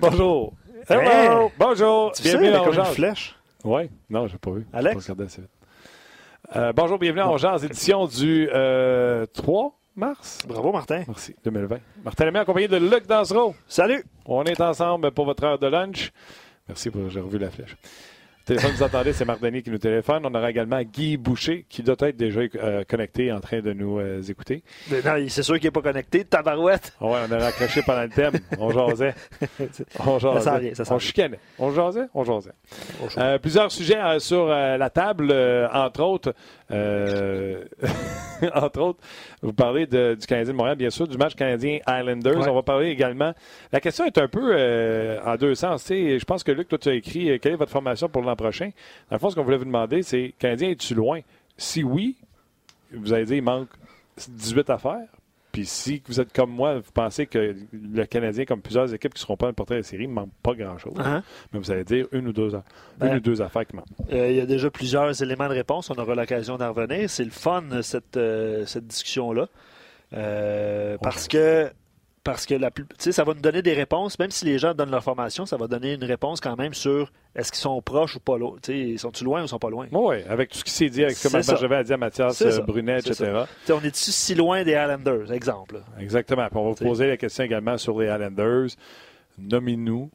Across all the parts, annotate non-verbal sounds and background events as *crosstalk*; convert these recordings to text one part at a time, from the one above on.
Bonjour. Hello. Bonjour. Tu bienvenue une flèche? Oui. Non, j'ai pas vu. Alex? Pas euh, bonjour, bienvenue en Jazz, édition du euh, 3 mars? Bravo, Martin. Merci, 2020. Martin Lemay, accompagné de Luc Dansereau. Salut. On est ensemble pour votre heure de lunch. Merci pour, j'ai revu la flèche téléphone vous entendez, c'est Marc Denis qui nous téléphone. On aura également Guy Boucher qui doit être déjà euh, connecté en train de nous euh, écouter. non, c'est sûr qu'il n'est pas connecté. Tabarouette. Ouais, on a raccroché pendant le thème. On jasait. *laughs* On jasait. Ça sent ça on chicanait. On jasait, on jasait. Euh, plusieurs sujets sur la table, entre autres. *laughs* entre autres, vous parlez de, du Canadien de Montréal, bien sûr, du match canadien Islanders. On va parler également. La question est un peu en deux sens. Je pense que Luc, toi, tu as écrit quelle est votre formation pour l'an prochain. Dans le fond, ce qu'on voulait vous demander, c'est Canadien, es-tu loin? Si oui, vous allez dire il manque 18 affaires. Puis si vous êtes comme moi, vous pensez que le Canadien, comme plusieurs équipes qui ne seront pas le portrait de série, ne manque pas grand-chose. Uh-huh. Mais vous allez dire une ou deux, une ben, ou deux affaires qui manquent. Euh, il y a déjà plusieurs éléments de réponse. On aura l'occasion d'en revenir. C'est le fun, cette, euh, cette discussion-là. Euh, parce que parce que la ça va nous donner des réponses, même si les gens donnent leur formation, ça va donner une réponse quand même sur est-ce qu'ils sont proches ou pas loin. Sont-ils loin ou sont pas loin? Oui, avec tout ce qui s'est dit, avec comme j'avais dit à Mathias euh, Brunet, etc. On est si loin des Islanders, exemple? Exactement. on va vous poser la question également sur les Islanders. Nommez-nous.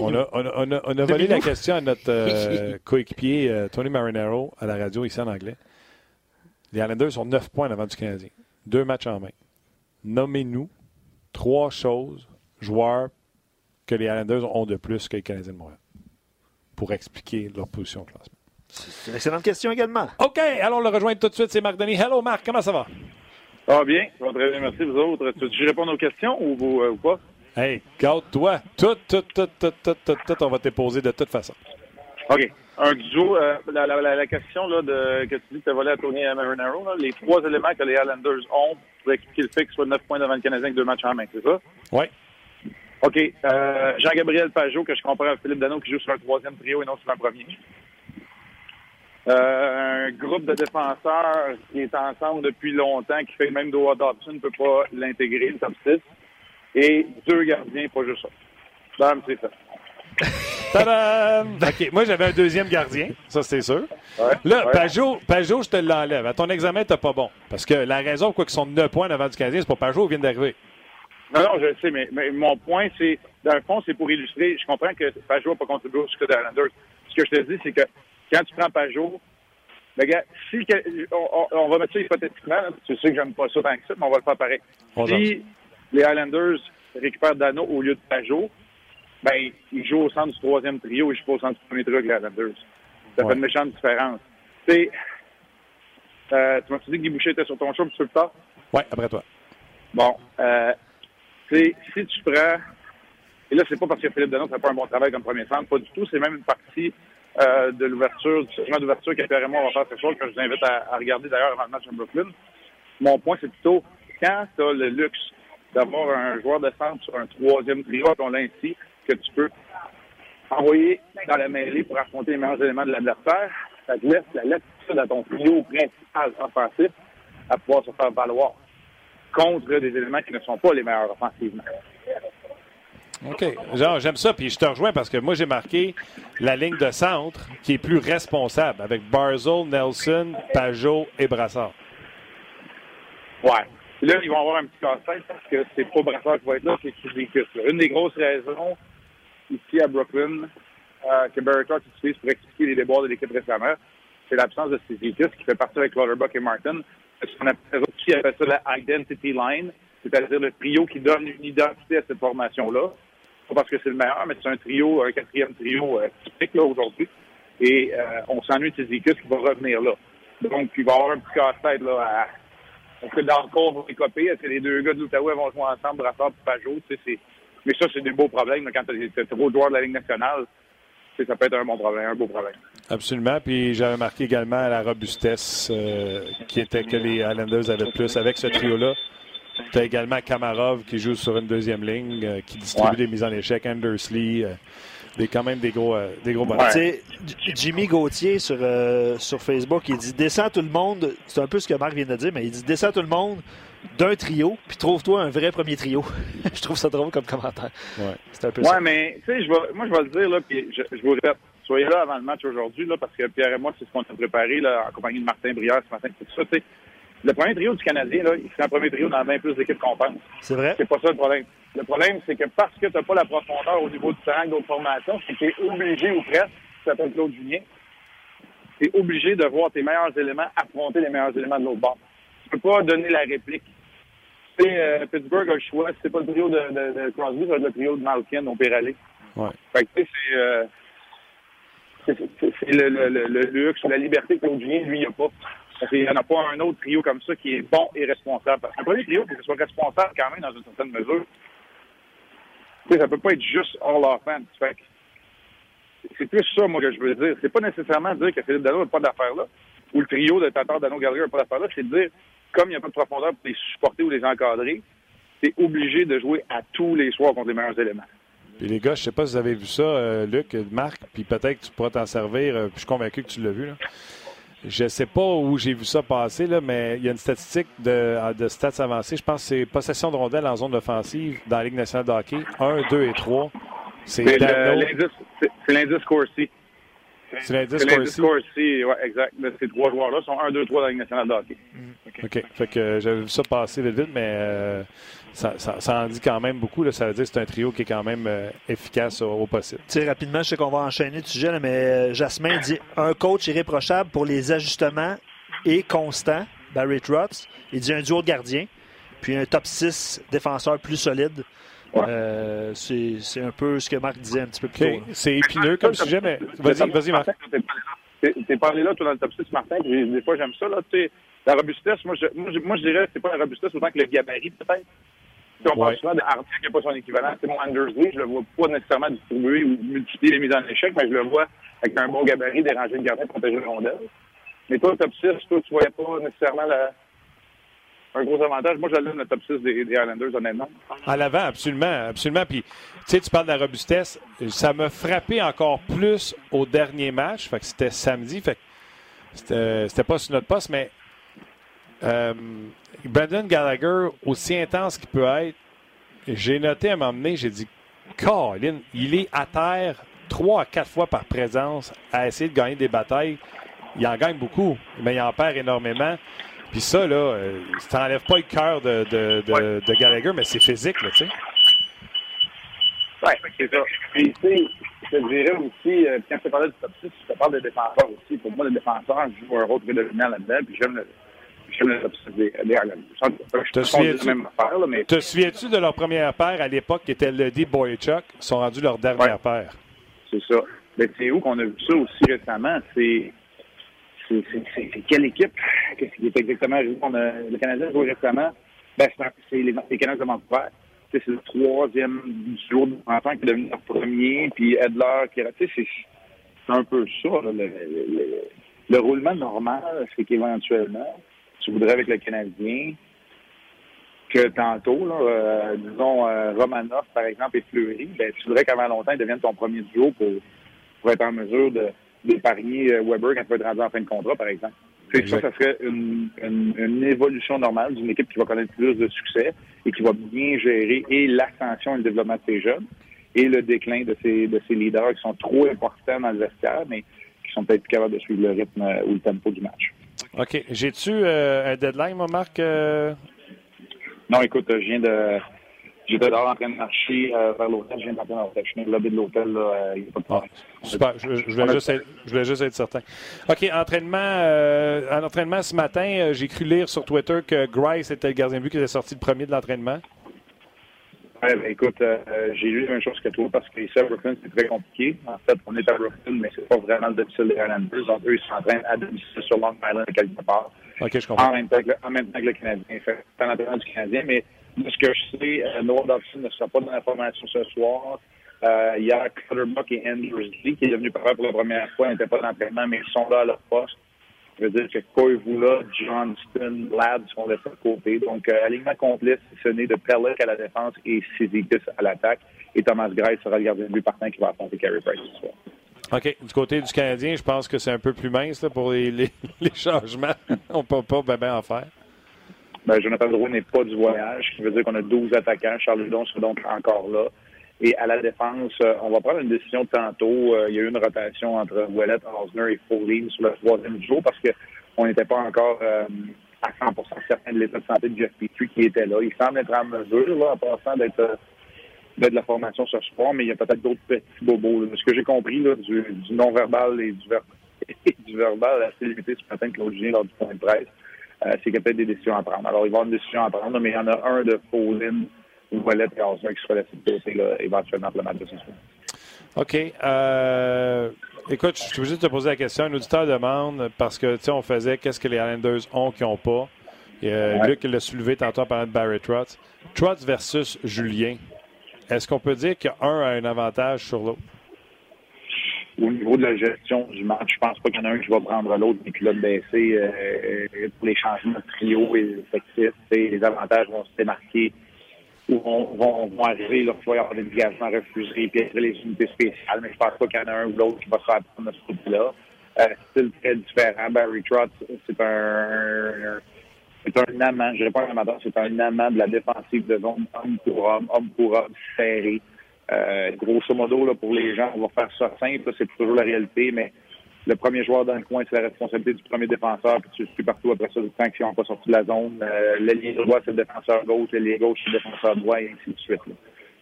On a, on, a, on a, volé la question à notre euh, *laughs* coéquipier euh, Tony Marinero à la radio ici en anglais. Les Islanders sont 9 points avant du Canadien. Deux matchs en main. Nommez-nous trois choses, joueurs, que les Islanders ont de plus que les Canadiens de Montréal pour expliquer leur position au classement? C'est une excellente question également. OK, allons le rejoindre tout de suite. C'est Marc Denis. Hello, Marc, comment ça va? Ah, bien. Ça va très bien, merci. Vous autres, tu veux réponde aux questions ou, vous, euh, ou pas? Hey, garde-toi. Tout, tout, tout, tout, tout, tout, tout, on va te poser de toute façon. OK. Un duo, euh, la, la, la, question là, de, que tu dis que tu volé à Tony Marinaro, là, les trois éléments que les Islanders ont pour expliquer le fait qu'ils soient 9 points devant le Canadien avec deux matchs en main, c'est ça? Oui. OK. Euh, Jean-Gabriel Pajot, que je compare à Philippe Dano, qui joue sur un troisième trio et non sur un premier. Euh, un groupe de défenseurs qui est ensemble depuis longtemps, qui fait le même Doha Dobson, ne peut pas l'intégrer, le top 6. Et deux gardiens, pas juste ça. Bam, c'est ça. *laughs* *laughs* OK, moi, j'avais un deuxième gardien, ça, c'est sûr. là, Pajot, Pajot, je te l'enlève. À ton examen, t'as pas bon. Parce que la raison pourquoi ils sont 9 points devant du Canadien, c'est pour Pajot, vient d'arriver. Non, non, je sais, mais, mon point, c'est, dans le fond, c'est pour illustrer. Je comprends que Pajot n'a pas contribué au succès de Islanders. Ce que je te dis, c'est que quand tu prends Pajot, ben, gars, si, on, va mettre ça hypothétiquement, tu sais que j'aime pas ça tant que ça, mais on va le faire pareil. si les Islanders récupèrent Dano au lieu de Pajot, ben, il joue au centre du troisième trio et je suis pas au centre du premier trio avec les Islanders. Ça fait une méchante différence. Tu euh, tu m'as dit que Guy Boucher était sur ton show un petit peu plus tard? Oui, après toi. Bon, euh, si tu prends, et là, c'est pas parce que Philippe Denon fait pas un bon travail comme premier centre, pas du tout, c'est même une partie euh, de l'ouverture, du segment d'ouverture qu'apparemment on va faire ce soir, que je vous invite à, à regarder d'ailleurs avant le match de Brooklyn. Mon point, c'est plutôt quand tu as le luxe d'avoir un joueur de centre sur un troisième trio, on l'a ainsi, que tu peux envoyer dans la mêlée pour affronter les meilleurs éléments de l'adversaire. Ça te laisse la latitude à ton trio principal offensif à pouvoir se faire valoir contre des éléments qui ne sont pas les meilleurs offensivement. OK. Genre, j'aime ça. Puis je te rejoins parce que moi, j'ai marqué la ligne de centre qui est plus responsable avec Barzell, Nelson, Pajot et Brassard. Ouais. Là, ils vont avoir un petit casse-tête parce que c'est pas Brassard qui va être là, c'est. Une des grosses raisons ici à Brooklyn que Clark utilise pour expliquer les déboires de l'équipe récemment, c'est l'absence de Kizikis qui fait partie avec Clutterbuck et Martin. On appelle, aussi appelle ça la identity line, c'est-à-dire le trio qui donne une identité à cette formation-là. Pas parce que c'est le meilleur, mais c'est un trio, un quatrième trio euh, typique là aujourd'hui. Et euh, on s'ennuie de Kizikis qui va revenir là. Donc, il va avoir un petit casse-tête là à est-ce que dans le cours vont copier? Est-ce que les deux gars de l'Outaouais vont jouer ensemble, Brassard et Pajot? Mais ça, c'est des beaux problèmes. Quand tu es trop joueur de la Ligue nationale, ça peut être un bon problème, un beau problème. Absolument. Puis j'avais remarqué également la robustesse euh, qui était que les Islanders avaient plus avec ce trio-là. Tu as également Kamarov qui joue sur une deuxième ligne, euh, qui distribue des mises en échec, Andersley. Euh, des, quand même des gros, euh, des gros Jimmy Gauthier sur, euh, sur Facebook, il dit Descends tout le monde. C'est un peu ce que Marc vient de dire, mais il dit Descends tout le monde. D'un trio, puis trouve-toi un vrai premier trio. *laughs* je trouve ça drôle comme commentaire. Ouais. C'est un peu ouais, mais tu sais, je vais, moi, je vais le dire, là, puis je, je vous répète, soyez là avant le match aujourd'hui, là, parce que Pierre et moi, c'est ce qu'on a préparé, là, en compagnie de Martin Brière ce matin, tout ça, tu sais. Le premier trio du Canadien, là, il serait un premier trio dans 20 plus d'équipes qu'on pense. C'est vrai? C'est pas ça le problème. Le problème, c'est que parce que tu n'as pas la profondeur au niveau du terrain d'autres formations, c'est que tu es obligé ou presque, tu t'appelles Claude Julien, tu es obligé de voir tes meilleurs éléments affronter les meilleurs éléments de l'autre bord. Tu peux pas donner la réplique. Tu sais, euh, Pittsburgh a le choix. Si c'est pas le trio de, de, de Crosby, ça va être le trio de Malkin au Péralé. Ouais. Fait que, tu sais, c'est... Euh, c'est le, le, le, le, luxe, la liberté que Claude Julien, lui, il a pas. Il n'y en a pas un autre trio comme ça qui est bon et responsable. Parce que le premier trio, il faut que ce soit responsable quand même dans une certaine mesure. Tu sais, ça peut pas être juste all offense. Fait c'est plus ça, moi, que je veux dire. C'est pas nécessairement dire que Philippe Dano n'a pas d'affaires là, ou le trio de Tatar Dano Gallagher n'a pas d'affaires là. C'est de dire, comme il n'y a pas de profondeur pour les supporter ou les encadrer, c'est obligé de jouer à tous les soirs contre les meilleurs éléments. Puis les gars, je sais pas si vous avez vu ça, euh, Luc, Marc, puis peut-être que tu pourras t'en servir. Euh, puis je suis convaincu que tu l'as vu. Là. Je sais pas où j'ai vu ça passer, là, mais il y a une statistique de, de stats avancées. Je pense que c'est possession de rondelles en zone offensive dans la Ligue nationale de hockey. 1, 2 et 3. C'est l'indice Corsi. C'est l'indice Corsi. oui, exact. Ces trois joueurs-là sont 1, 2, 3 dans la Ligue nationale de hockey. OK. OK. Fait que euh, j'avais vu ça passer vite, vite, mais euh, ça, ça, ça, en dit quand même beaucoup. Là. Ça veut dire que c'est un trio qui est quand même euh, efficace au, au possible. Rapidement, je sais qu'on va enchaîner le sujet, là, mais Jasmin dit un coach irréprochable pour les ajustements et constant, Barry Trotz. Il dit un duo de gardien, puis un top 6 défenseur plus solide. Euh, c'est un peu ce que Marc disait un petit peu plus okay. tôt. C'est épineux comme sujet, mais *laughs* vas-y, vas-y, Marc. T'es parlé là, toi, dans le top 6, Martin, des fois, j'aime ça. Là, la robustesse, moi je, moi, je, moi, je dirais que c'est pas la robustesse autant que le gabarit, peut-être. Si on parle souvent de Hardy qui n'a pas son équivalent. C'est mon Andersley, je le vois pas nécessairement distribuer ou multiplier les mises en échec, mais je le vois avec un bon gabarit, déranger le gardien, protéger le rondelle. Mais toi, le top 6, toi, tu voyais pas nécessairement la, un gros avantage. Moi, j'allais le top 6 des, des Islanders, honnêtement. À l'avant, absolument. Absolument. Puis, tu sais, tu parles de la robustesse. Ça m'a frappé encore plus au dernier match. Fait que c'était samedi. Fait c'était pas sur notre poste, mais euh, Brandon Gallagher, aussi intense qu'il peut être, j'ai noté à un moment donné, j'ai dit, Colin, il est à terre trois à quatre fois par présence à essayer de gagner des batailles. Il en gagne beaucoup, mais il en perd énormément. Puis ça, là, euh, ça n'enlève pas le cœur de, de, de, ouais. de, Gallagher, mais c'est physique, là, tu sais. Oui, c'est ça. Puis, tu sais, je te dirais aussi, euh, quand je te parlais du top 6, je te parle des défenseurs aussi. Pour moi, le défenseur joue un rôle prédominant là-dedans, puis j'aime le, j'aime le top 6 des, des Je te souviens-tu te souviens-tu de leur première paire à l'époque qui était le D. Boychuk? Ils sont rendus leur dernière ouais. paire. C'est ça. Mais c'est où qu'on a vu ça aussi récemment? C'est c'est quelle équipe? Qu'est-ce qui est exactement on Le Canadien joue récemment. Ben, c'est les, Canadiens de Vancouver. C'est le troisième jour de enfant qui est devenu leur premier, puis Edler qui est c'est un peu ça. Là, le, le, le, roulement normal, c'est qu'éventuellement, tu voudrais avec le Canadien que tantôt, euh, disons, euh, Romanov, par exemple, et Fleury, ben, tu voudrais qu'avant longtemps, ils deviennent ton premier duo pour, pour être en mesure de d'épargner Weber quand il va être rendu en fin de contrat, par exemple. C'est ça, ça serait une, une, une évolution normale d'une équipe qui va connaître plus de succès et qui va bien gérer et l'ascension et le développement de ses jeunes et le déclin de ses, de ses leaders qui sont trop importants dans le vestiaire, mais qui sont peut-être capables de suivre le rythme ou le tempo du match. OK. J'ai-tu euh, un deadline, moi, Marc? Euh... Non, écoute, je viens de J'étais dehors en train de marcher euh, vers l'hôtel. Je viens d'entrer dans l'hôtel. Je suis lobby de l'hôtel. Euh, il n'y a pas de problème. Ah, super. Je, je, voulais juste être, je voulais juste être certain. OK. Entraînement, euh, en entraînement ce matin, euh, j'ai cru lire sur Twitter que Grice était le gardien de but qui était sorti le premier de l'entraînement. Ouais, ben, écoute, euh, j'ai lu la même chose que toi parce que ici à Brooklyn, c'est très compliqué. En fait, on est à Brooklyn, mais c'est pas vraiment le domicile des Islanders. Donc, eux, ils s'entraînent à domicile sur Long Island quelque part. OK, je comprends. En même temps que le, en même temps que le Canadien. Fait c'est l'entraînement du Canadien, mais de ce que je sais, euh, Noah Dobson ne sera pas dans la formation ce soir. Euh, hier, Clutterbuck et Andrews Lee, qui est devenu parent pour la première fois, n'étaient pas dans l'entraînement, mais ils sont là à leur poste. Ça veut dire que Koivula, Johnston, Ladd sont laissés de côté. Donc, euh, alignement complet, ce n'est de Pellick à la défense et Sizikis à l'attaque. Et Thomas Gray sera le gardien de but partant qui va affronter Carey Price ce soir. OK. Du côté du Canadien, je pense que c'est un peu plus mince pour *laughs* les changements. On ne peut pas bien ben en faire. Ben, Jonathan Drouin n'est pas du voyage, ce qui veut dire qu'on a 12 attaquants. Charles Ludon sera donc encore là. Et à la défense, euh, on va prendre une décision tantôt. Euh, il y a eu une rotation entre Ouellet, Osner et Foley sur le troisième jour parce qu'on n'était pas encore euh, à 100% certain de l'état de santé de Jeff Petrie qui était là. Il semble être en mesure, là, en passant, d'être de la formation ce soir, mais il y a peut-être d'autres petits bobos. Ce que j'ai compris là, du, non-verbal et du, *laughs* du verbal assez limité ce matin que Claude lors du point de presse, c'est qu'il y a peut-être des décisions à prendre. Alors, il va y avoir une décision à prendre, mais il y en a un de Foley ou Wallet et Osner qui sera laissé de côté là, éventuellement pour le match de ce soir. OK. Euh, écoute, je suis obligé de te poser la question. Un auditeur demande, parce que, tu sais, on faisait qu'est-ce que les Islanders ont qui n'ont pas? Et, euh, ouais. Luc l'a soulevé tantôt en parlant de Barry Trotz. Trotz versus Julien. Est-ce qu'on peut dire qu'un a un avantage sur l'autre? Au niveau de la gestion du match, je pense pas qu'il y en a un qui va prendre l'autre et puis là baisser euh, pour les changements de trio et effectifs. Les avantages vont se démarquer où vont, vont, vont arriver, là, il va y avoir des engagements refusés, puis les unités spéciales, mais je pense pas qu'il y en a un ou l'autre qui va se faire prendre ce côté-là. Euh, style très différent. Barry Trotz, c'est un, c'est un amant, je dirais pas un amateur, c'est un amant de la défensive de zone homme pour homme, homme pour homme, serré. Euh, grosso modo, là, pour les gens, on va faire ça simple, c'est toujours la réalité, mais le premier joueur dans le coin, c'est la responsabilité du premier défenseur, puis tu suis partout après ça, tant qu'ils n'ont pas sorti de la zone. Euh, l'ailier droit, c'est le défenseur gauche, l'ailier gauche, c'est le défenseur droit, et ainsi de suite.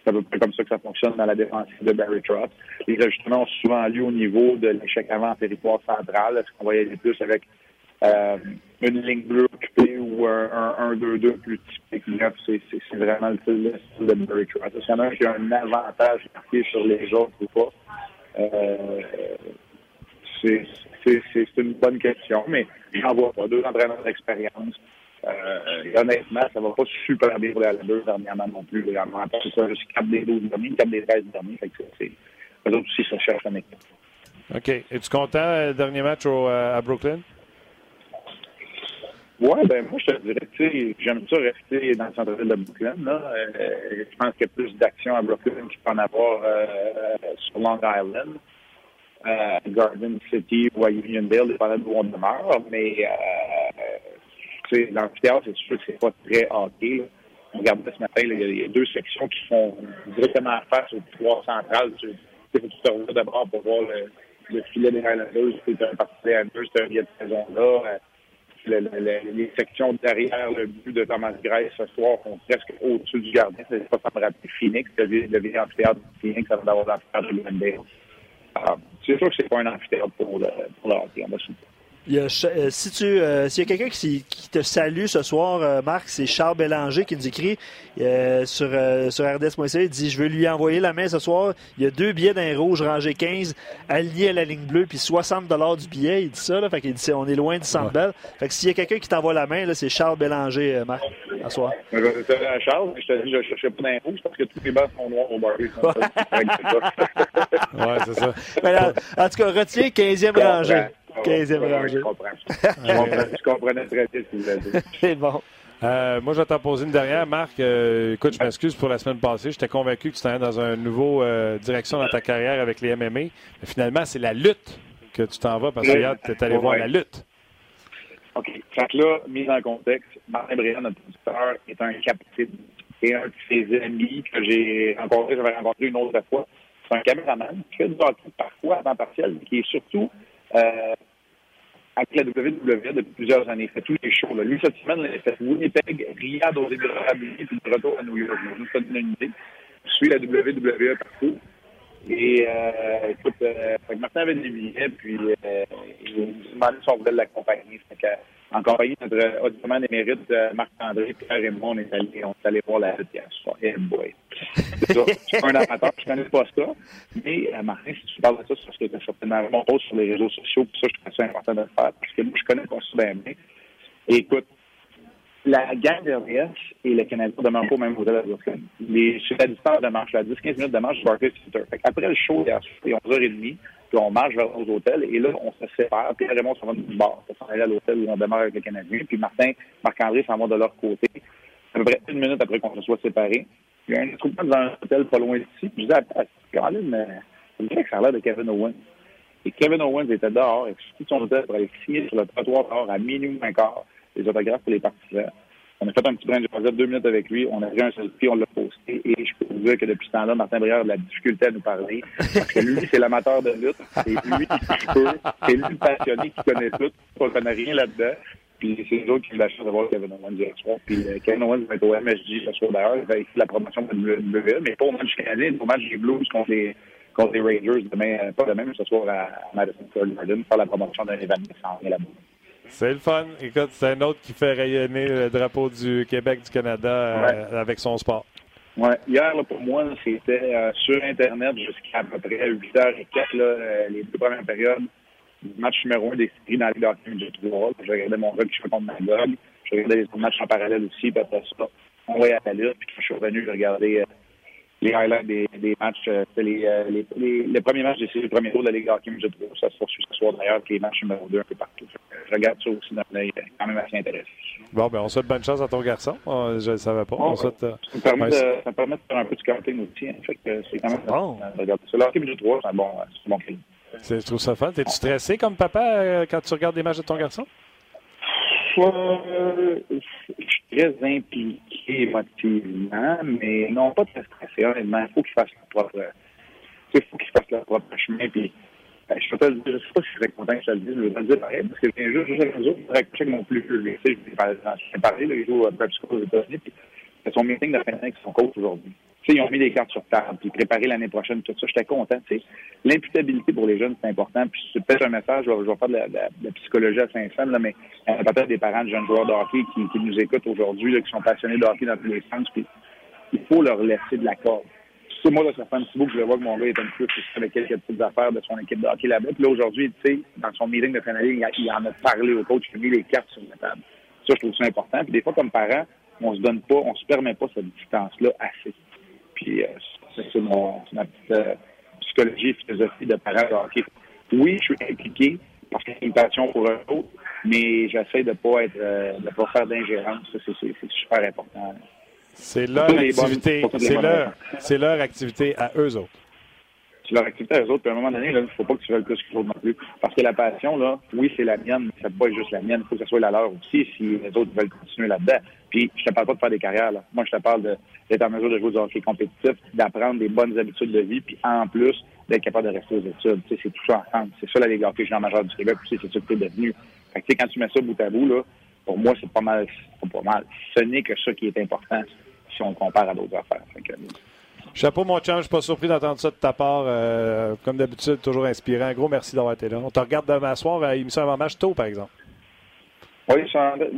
C'est à peu près comme ça que ça fonctionne dans la défensive de Barry Trotz. Les ajustements ont souvent lieu au niveau de l'échec avant en territoire central. Est-ce qu'on va y aller plus avec euh, une ligne bleue occupée ou un 1-2-2 plus typique? C'est vraiment le style de Barry Trotz. Est-ce qu'il y en a un qui a un avantage sur les autres ou pas? Euh, c'est une bonne question, mais j'en vois pas. Deux entraîneurs d'expérience. Euh, honnêtement, ça va pas super bien pour les deux dernièrement non plus. Vraiment. C'est ça, juste 4 des 12 derniers, 4 des 13 derniers. Fait que c'est, eux autres aussi, ça cherche un équipe. OK. Es-tu content, euh, dernier match au, euh, à Brooklyn? Oui, ben moi, je te dirais, tu sais, j'aime ça rester dans le centre-ville de Brooklyn. Là. Euh, je pense qu'il y a plus d'action à Brooklyn qu'il peut en avoir euh, sur Long Island euh, Garden City ou à Uniondale, dépendant d'où on demeure. Mais euh, l'amphithéâtre, c'est sûr que c'est pas très hockey. Là. On regardait ce matin, il y, a deux sections qui font directement face aux trois centrales. Tu tu te revois d'abord pour voir le, le, filet des Highlanders. C'est un parti Highlanders, c'est un billet de saison-là. Euh, le, le, les sections derrière le but de Thomas Grace ce soir sont presque au-dessus du gardien. C'est pas ça me rappelle Phoenix, le vieil amphithéâtre de Phoenix avant d'avoir l'amphithéâtre de Uniondale. Ah, c'est sûr que c'est pas un amphithéâtre pour le, pour le hockey. Il y a, euh, si tu, euh, s'il y a quelqu'un qui, qui, te salue ce soir, euh, Marc, c'est Charles Bélanger qui nous écrit euh, sur, sur RDS.ca. Il dit Je veux lui envoyer la main ce soir. Il y a deux billets d'un rouge rangé 15 alignés à la ligne bleue, puis 60 du billet. Il dit ça. Là, fait qu'il dit On est loin du centre ouais. Fait que s'il y a quelqu'un qui t'envoie la main, là, c'est Charles Bélanger, Marc, à soir. Charles, je te dis Je cherchais pas d'un rouge parce que tous les balles sont noirs au barbecue. *laughs* ouais, c'est ça. Mais, en, tout cas, retiens 15e rangée. 15e rangée. *laughs* Je comprends. je comprenais très bien ce que vous avez dit. *laughs* C'est bon. Euh, moi, je vais t'en poser une dernière. Marc, euh, écoute, je m'excuse pour la semaine passée. J'étais convaincu que tu t'en dans une nouvelle euh, direction dans ta carrière avec les MMA. Mais finalement, c'est la lutte que tu t'en vas parce que hier, tu es allé voir la lutte. OK. Fait que là, mise en contexte, Martin Briand, notre producteur, est un capitaine et un de ses amis que j'ai rencontré, j'avais rencontré une autre fois. C'est un caméraman qui fait du hockey parfois à temps partiel, mais qui est surtout euh, avec la WWE depuis plusieurs années. Il fait tous les shows. Là. Lui, cette semaine, il fait Winnipeg, Riyad aux Émirats Arabes puis le retour à New York. Pour donner une idée. Je suis la WWE partout. Et euh, écoute, euh, Martin avait des billets, puis euh, il m'a demandé si on voulait l'accompagner. En compagnie de notre auditement émérite, euh, Marc-André, Pierre et moi, on est allé, on est allé voir la lutte. Hey boy. C'est. Je suis un amateur, je connais pas ça. Mais euh, Martin, si tu parles de ça, c'est parce que tu as certainement mon post sur les réseaux sociaux, puis ça, je trouve ça important de le faire, parce que moi, je connais le conçu bien écoute, la gang de RDS et le Canadien demeurent pas au même hôtel à Brooklyn. C'est la distance de marche, la 10-15 minutes de marche du Barclays Center. Après le show, il est 11h30, puis on marche vers nos hôtels, et là, on se sépare. Puis Raymond s'en va du bar pour s'en aller à l'hôtel où on demeure avec le Canadien. Puis Martin, Marc-André s'en va de leur côté. À peu près une minute après qu'on se soit séparés. Il y a un instrument dans un hôtel pas loin d'ici. Je dis, attends, Caroline, mais c'est vrai que ça de Kevin Owens. Et Kevin Owens était dehors, il de son hôtel pour aller signer sur le trottoir dehors à minuit un quart les autographes pour les partisans. On a fait un petit brin de jasette, deux minutes avec lui. On a pris un selfie, on l'a posté. Et je peux vous dire que depuis ce temps-là, Martin Brière a de la difficulté à nous parler. Parce que lui, c'est l'amateur de lutte. C'est lui qui peut. C'est lui le passionné qui connaît tout. On connaît rien là-dedans. Puis c'est nous autres qui ont eu la chance de voir Kevin Owens hier soir. Puis euh, Kevin Owens va être au MSG ce soir d'ailleurs. Il la promotion de WWE, mais pas au match canadien, au match des Blues contre les, contre les Rangers demain, euh, pas demain, mais ce soir à Madison Square Garden, faire la promotion d'un événement rien là-bas. C'est le fun. Écoute, c'est un autre qui fait rayonner le drapeau du Québec, du Canada euh, avec son sport. Ouais. Hier, là, pour moi, c'était euh, sur Internet jusqu'à à peu près 8h04, là, les deux premières périodes. Match numéro un des séries dans la Ligue du Trois. Je regardais mon joue contre Magog. Je regardais les autres matchs en parallèle aussi. Puis après ça, on voyait à la lutte. Puis quand je suis revenu, je regardais les highlights des, des matchs. C'était les, les, les, les, premiers matchs des séries, le premier tour de la Ligue hockey du Trois. Ça se poursuit ce soir d'ailleurs, puis les matchs numéro 2 un peu partout. Je regarde ça aussi d'un œil quand même assez intéressant. Bon, ben on souhaite bonne chance à ton garçon. je ne savais pas. Oh, on souhaite, ça, me permet de, ça me permet de faire un peu de scouting aussi. Hein. Fait que c'est quand même bon. de regarder ça. Le hockey du 3, c'est un bon, c'est bon film. Je trouve ça fun. T'es-tu stressé comme papa euh, quand tu regardes des matchs de ton garçon? Euh, je suis très impliqué émotivement, mais non, pas très stressé. Il faut qu'il fasse leur propre. Il faut qu'il fasse leur propre chemin. Puis, ben, je ne sais pas si je serais content que je te le dise, je vais le dire pareil, parce que un jour, juste avec nous autres, je avec mon plus vieux je il joue à États-Unis, puis de fin coach aujourd'hui. Ils ont mis des cartes sur table, puis préparé l'année prochaine, tout ça. J'étais content. L'imputabilité pour les jeunes, c'est important. Puis c'est peut-être un message, je vais, je vais faire de la, de, la, psychologie à Saint-Saëns, là, mais il y a peut-être des parents de jeunes joueurs de hockey qui, qui nous écoutent aujourd'hui, qui sont passionnés de hockey dans tous les sens, puis il faut leur laisser de la corde. Tu moi, là, ça fait un petit bout que je vois que mon gars est un peu frustré avec quelques petites affaires de son équipe de hockey là-bas. Puis là, aujourd'hui, tu sais, dans son meeting de fin d'année, il, il en a parlé au coach, il a mis les cartes sur la table. Ça, je trouve ça important. Puis des fois, comme parents, on se donne pas, on se permet pas cette distance-là assez. Puis euh, c'est mon ma petite euh, psychologie et philosophie de parent de hockey. Oui, je suis impliqué parce que c'est une passion pour eux autres, mais j'essaie de pas être euh, de pas faire d'ingérence. Ça, c'est super important. C'est leur activité. C'est leur, c'est leur activité à eux autres. C'est leur activité à eux autres. Puis à un moment donné, il ne faut pas que tu veuilles plus que l'autre non plus. Parce que la passion, là, oui, c'est la mienne, mais ça peut pas être juste la mienne. Il faut que ce soit la leur aussi si les autres veulent continuer là-dedans. Puis je te parle pas de faire des carrières. Là. Moi, je te parle d'être en mesure de jouer du hockey compétitif, d'apprendre des bonnes habitudes de vie, puis en plus, d'être capable de rester aux études. Tu sais, c'est tout ça ensemble. C'est ça la Ligue hockey majeure du Québec, puis c'est ça que tu es devenu. Fait que, tu sais, quand tu mets ça bout à bout, là, pour moi, c'est pas mal. Pas mal. Ce n'est que ça qui est important si on compare à d'autres affaires. Fait que, Chapeau, mon chum, je suis pas surpris d'entendre ça de ta part. Euh, comme d'habitude, toujours inspirant. Gros merci d'avoir été là. On te regarde demain soir à l'émission avant-match tôt, par exemple. Oui,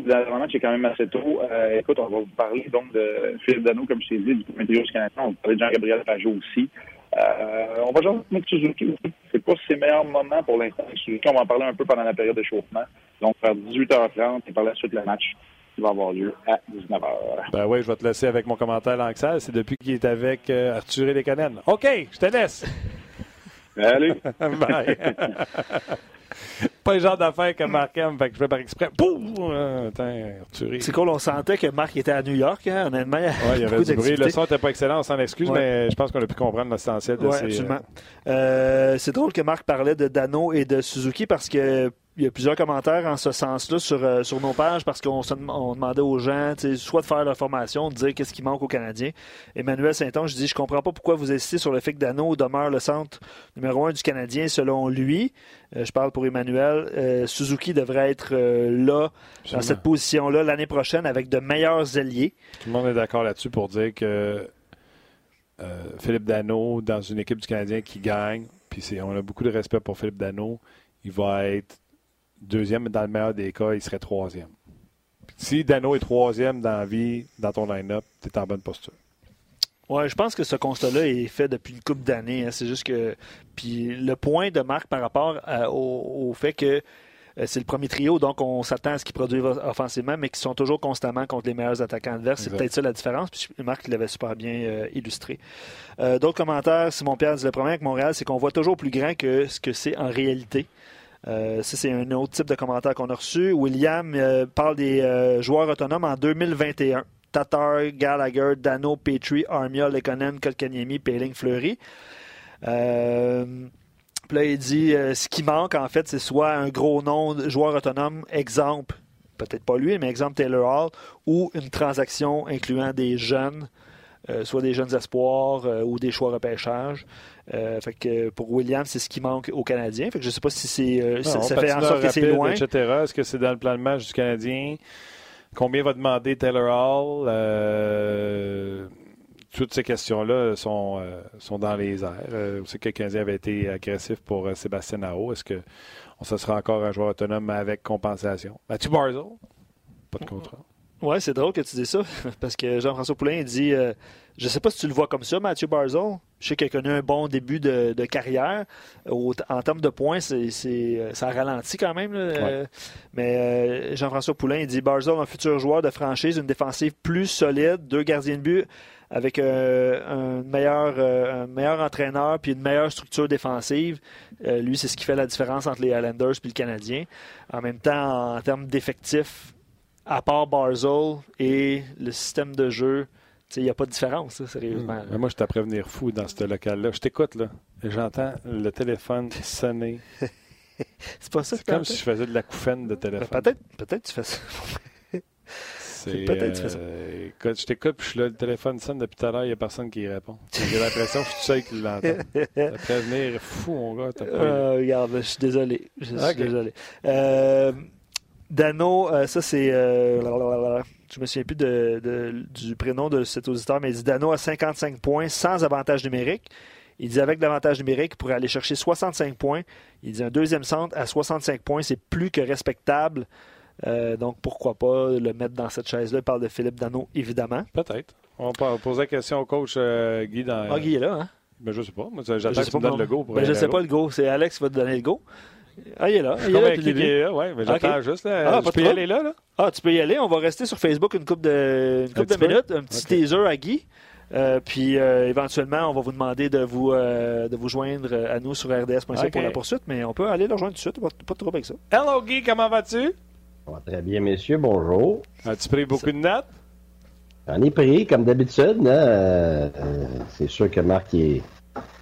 l'avant-match est quand même assez tôt. Euh, écoute, on va vous parler donc de Philippe Dano, comme je t'ai dit, du Météo Canadien. On va parler de Jean-Gabriel Pajot aussi. Euh, on va jouer avec Suzuki aussi. C'est pas ses meilleurs moments pour l'instant. Suzuki, on va en parler un peu pendant la période d'échauffement. Donc, vers 18h30 et par la suite, le match qui va avoir lieu à 19h. Ben oui, je vais te laisser avec mon commentaire Lanxal. C'est depuis qu'il est avec euh, Arthur et les Canettes. OK, je te laisse. Salut. *laughs* Bye. *laughs* pas le genre d'affaire que Marc aime, fait que je fais par exprès. Boum! C'est cool, on sentait que Marc était à New York, hein, honnêtement. Oui, il y avait du bruit. Le son n'était pas excellent, on s'en excuse, ouais. mais je pense qu'on a pu comprendre l'essentiel de ouais, ces... absolument. Euh, c'est drôle que Marc parlait de Dano et de Suzuki parce que il y a plusieurs commentaires en ce sens-là sur, euh, sur nos pages parce qu'on on demandait aux gens soit de faire leur formation, de dire qu'est-ce qui manque aux Canadiens. Emmanuel Saint-Onge dit Je comprends pas pourquoi vous insistez sur le fait que Dano demeure le centre numéro un du Canadien selon lui. Euh, je parle pour Emmanuel. Euh, Suzuki devrait être là, dans cette position-là, l'année prochaine avec de meilleurs alliés. Tout le monde est d'accord là-dessus pour dire que Philippe Dano, dans une équipe du Canadien qui gagne, puis on a beaucoup de respect pour Philippe Dano, il va être deuxième, mais dans le meilleur des cas, il serait troisième. Si Dano est troisième dans la vie, dans ton line-up, tu es en bonne posture. Oui, je pense que ce constat-là est fait depuis une couple d'années. Hein. C'est juste que. Puis le point de marque par rapport à, au, au, fait que euh, c'est le premier trio, donc on s'attend à ce qu'ils produisent offensivement, mais qui sont toujours constamment contre les meilleurs attaquants adverses. C'est peut-être ça la différence. Puis Marc l'avait super bien euh, illustré. Euh, D'autres commentaires, Simon Pierre dit le problème avec Montréal, c'est qu'on voit toujours plus grand que ce que c'est en réalité. Euh, ça, c'est un autre type de commentaire qu'on a reçu. William euh, parle des euh, joueurs autonomes en 2021. Tatar, Gallagher, Dano, Petrie, Armia, Lekonen, Kotkaniemi, Péling, Fleury. Puis là, il dit ce qui manque, en fait, c'est soit un gros nom de joueur autonome, exemple, peut-être pas lui, mais exemple Taylor Hall, ou une transaction incluant des jeunes, soit des jeunes espoirs ou des choix repêchage. Euh, fait que pour Williams, c'est ce qui manque aux Canadiens. Fait que je sais pas si c'est ça, fait en sorte que c'est loin. Est-ce que c'est dans le plan de match du Canadien? Combien va demander Taylor Hall? toutes ces questions-là sont, sont dans les airs. on sait que le Canadien avait été agressif pour Sébastien Nao. Est-ce que on se sera encore un joueur autonome avec compensation? Mathieu Barzell, pas de contrat. Oui, c'est drôle que tu dis ça, *laughs* parce que Jean-François Poulain dit Je euh, Je sais pas si tu le vois comme ça, Mathieu Barzell. Je sais qu'il a connu un bon début de, carrière. en termes de points, c'est, euh, ça ralentit quand même. Euh, mais Jean-François Poulain dit Barzell, un futur joueur de franchise, une défensive plus solide, deux gardiens de but avec un, meilleur, un meilleur entraîneur puis une meilleure structure défensive. lui, c'est ce qui fait la différence entre les Highlanders et le Canadien. En même temps, en termes d'effectifs, à part Barzell et le système de jeu, il n'y a pas de différence, sérieusement. Mais moi, je t'ai venir fou dans ce local-là. Je t'écoute, là, j'entends le téléphone sonner. *laughs* c'est pas ça C'est comme si je faisais de la couffaine de téléphone. peut-être, peut-être tu fais ça. *laughs* Peut-être tu fais ça. Euh, écoute, je t'écoute, puis je suis là, le téléphone sonne depuis tout à l'heure, il n'y a personne qui répond. J'ai l'impression que je suis seul qui l'entend. *laughs* Fait venir fou, mon gars. Pas... Euh, regarde, je suis désolé. Je suis désolé. Euh, Dano, euh, ça c'est. Euh, je me souviens plus du prénom de cet auditeur, mais il dit Dano a 55 points sans avantage numérique. Il dit avec l'avantage numérique, pour aller chercher 65 points. Il dit un deuxième centre à 65 points, c'est plus que respectable. Euh, donc pourquoi pas le mettre dans cette chaise-là? Il parle de Philippe Dano, évidemment. Peut-être. On va poser la question au coach Guy dans. Ah, Guy est là, hein? Ben, je sais pas. J'attends que tu me donnes le go. Pour ben, je sais pas le go. C'est Alex qui va te donner le go. Ah, il est là. Il est là, il est là. Ouais, mais j'attends juste. Là. Ah, tu peux y aller là, là, Ah, tu peux y aller. On va rester sur Facebook une couple de, une couple de minutes. Un petit teaser à Guy. Euh, puis euh, éventuellement, on va vous demander de vous, euh, de vous joindre à nous sur rds.ca pour la poursuite, mais on peut aller le rejoindre tout de suite, pas, pas trop avec ça. Hello Guy, comment vas-tu? très bien, messieurs, bonjour. As-tu pris beaucoup de notes? J'en ai pris, comme d'habitude. C'est sûr que Marc est,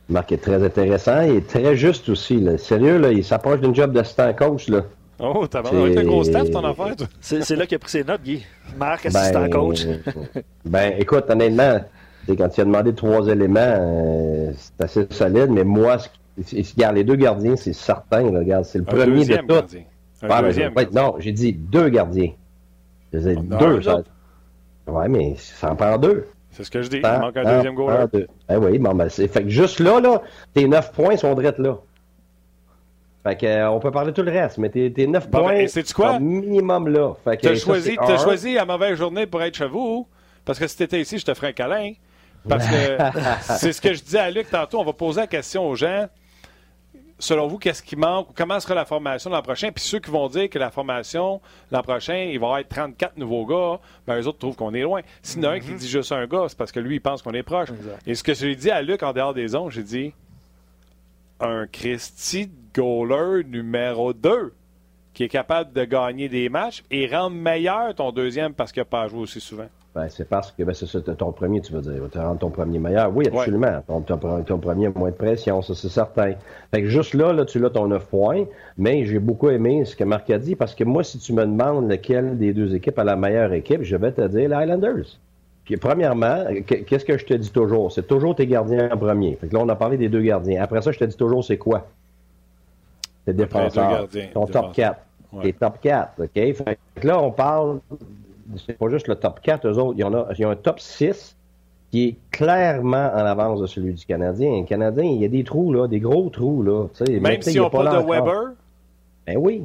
Marc est très intéressant et très juste aussi. Là. Sérieux, là, il s'approche d'une job d'assistant coach. Là. Oh, t'as vraiment un gros staff ton affaire, toi. C'est là qu'il a pris ses notes, Guy. Marc, assistant ben, coach. ben, écoute, honnêtement, quand tu as demandé trois éléments, euh, c'est assez solide, mais moi, regarde, les deux gardiens, c'est certain. regarde, c'est le premier de tout. Un deuxième non, j'ai dit deux gardiens. J'ai dit deux. Ça... Ouais, mais ça en prend deux. C'est ce que je dis. Il manque un deuxième goal. Ben oui, bon, ben, c'est... Fait que juste là, là, tes 9 points sont drettes là. Fait que, euh, on peut parler tout le reste, mais tes, tes 9 points ben, quoi? minimum là. Fait que, t'as choisi, as choisi à mauvaise journée pour être chez vous, parce que si t'étais ici, je te ferais un câlin. Parce que *laughs* c'est ce que je disais à Luc tantôt, on va poser la question aux gens selon vous, qu'est-ce qui manque? Comment sera la formation l'an prochain? Puis ceux qui vont dire que la formation l'an prochain, il va y avoir 34 nouveaux gars, ben eux autres trouvent qu'on est loin. S'il y en a un qui mhm. dit juste un gars, c'est parce que lui, il pense qu'on est proche. Et ce que j'ai dit à Luc en dehors des ondes, j'ai dit un Christy goaler numéro 2 qui est capable de gagner des matchs et rendre meilleur ton deuxième parce qu'il n'a pas joué aussi souvent. Ben, c'est parce que ben, c'est ton premier, tu veux dire. Tu rendre ton premier meilleur. Oui, absolument. Ton, ton, premier moins de pression, ça c'est certain. Fait que juste là, là tu l'as ton 9 points, mais j'ai beaucoup aimé ce que Marc a dit parce que moi, si tu me demandes lequel des deux équipes a la meilleure équipe, je vais te dire les Highlanders. premièrement, qu'est-ce que je te dis toujours? C'est toujours tes gardiens en premier. Fait que là, on a parlé des deux gardiens. Après ça, je te dis toujours c'est quoi? Tes défenseurs. Ton top 4. Tes top 4, OK? Fait que là, on parle c'est pas juste le top 4, eux autres, ils ont, un top 6 qui est clairement en avance de celui du Canadien. Le Canadien, il y a des trous, là, des gros trous, là. Même s'ils n'ont pas, de Weber? Ben oui.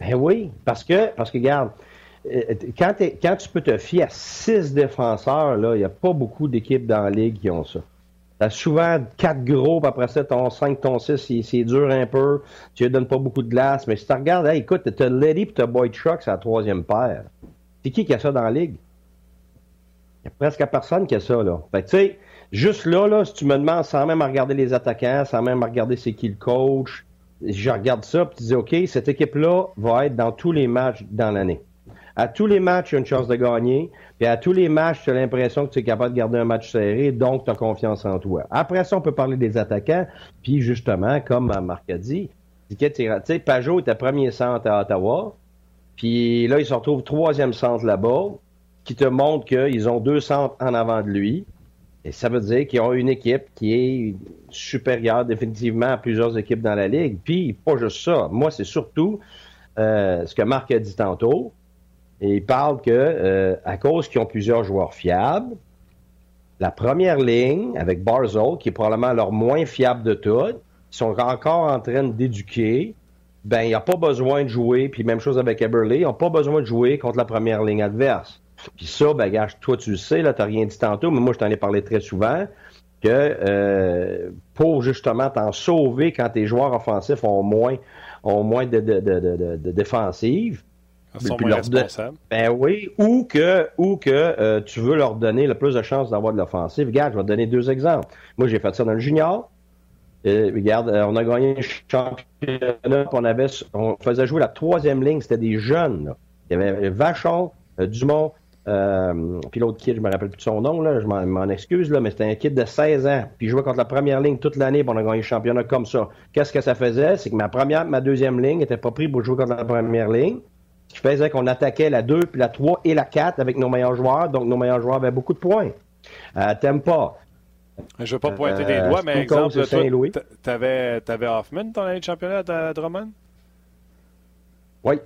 Ben oui. Parce que, parce que, regarde, euh, quand, quand tu peux te fier à six défenseurs, là, il n'y a pas beaucoup d'équipes dans la ligue qui ont ça. T'as souvent quatre gros, puis après ça, ton 5, ton 6, c'est dur un peu. Tu ne donnes pas beaucoup de glace. Mais si tu regardes, écoute, t'as Lady et t'as Boyd Truck, c'est la troisième paire. C'est qui qui a ça dans la ligue? Il n'y a presque personne qui a ça, là. Fait tu sais, juste là, là, si tu me demandes sans même regarder les attaquants, sans même regarder c'est qui le coach, je regarde ça, puis tu dis, OK, cette équipe-là va être dans tous les matchs dans l'année. À tous les matchs, tu as une chance de gagner. Puis à tous les matchs, tu as l'impression que tu es capable de garder un match serré, donc tu as confiance en toi. Après ça, on peut parler des attaquants. Puis justement, comme Marc a dit, Pajot était premier centre à Ottawa. Puis là, il se retrouve troisième centre là-bas, qui te montre qu'ils ont deux centres en avant de lui. Et ça veut dire qu'ils ont une équipe qui est supérieure définitivement à plusieurs équipes dans la ligue. Puis, pas juste ça. Moi, c'est surtout euh, ce que Marc a dit tantôt. Il parle que, euh, à cause qu'ils ont plusieurs joueurs fiables, la première ligne, avec Barzell, qui est probablement leur moins fiable de tout, ils sont encore en train d'éduquer. Ben, il n'y a pas besoin de jouer, puis même chose avec Eberle, ils n'ont pas besoin de jouer contre la première ligne adverse. Puis ça, ben, gage, toi, tu le sais, là, t'as rien dit tantôt, mais moi, je t'en ai parlé très souvent, que euh, pour justement t'en sauver quand tes joueurs offensifs ont moins, ont moins de, de, de, de défensive, ils sont moins responsables. Ben oui, ou que, ou que euh, tu veux leur donner le plus de chances d'avoir de l'offensive. Regarde, je vais te donner deux exemples. Moi, j'ai fait ça dans le junior. Euh, regarde, on a gagné un championnat, on avait, on faisait jouer la troisième ligne, c'était des jeunes. Là. Il y avait Vachon, Dumont, euh, puis l'autre kid, je me rappelle plus de son nom, là, je m'en excuse, là, mais c'était un kid de 16 ans. Puis il jouait contre la première ligne toute l'année, on a gagné le championnat comme ça. Qu'est-ce que ça faisait? C'est que ma première, ma deuxième ligne n'était pas pris pour jouer contre la première ligne. Ce qui faisait qu'on attaquait la 2, puis la 3 et la 4 avec nos meilleurs joueurs. Donc nos meilleurs joueurs avaient beaucoup de points. Euh, pas. Je ne veux pas pointer des euh, doigts, mais exemple, tu avais, Hoffman, ton année de championnat à Drummond? Oui.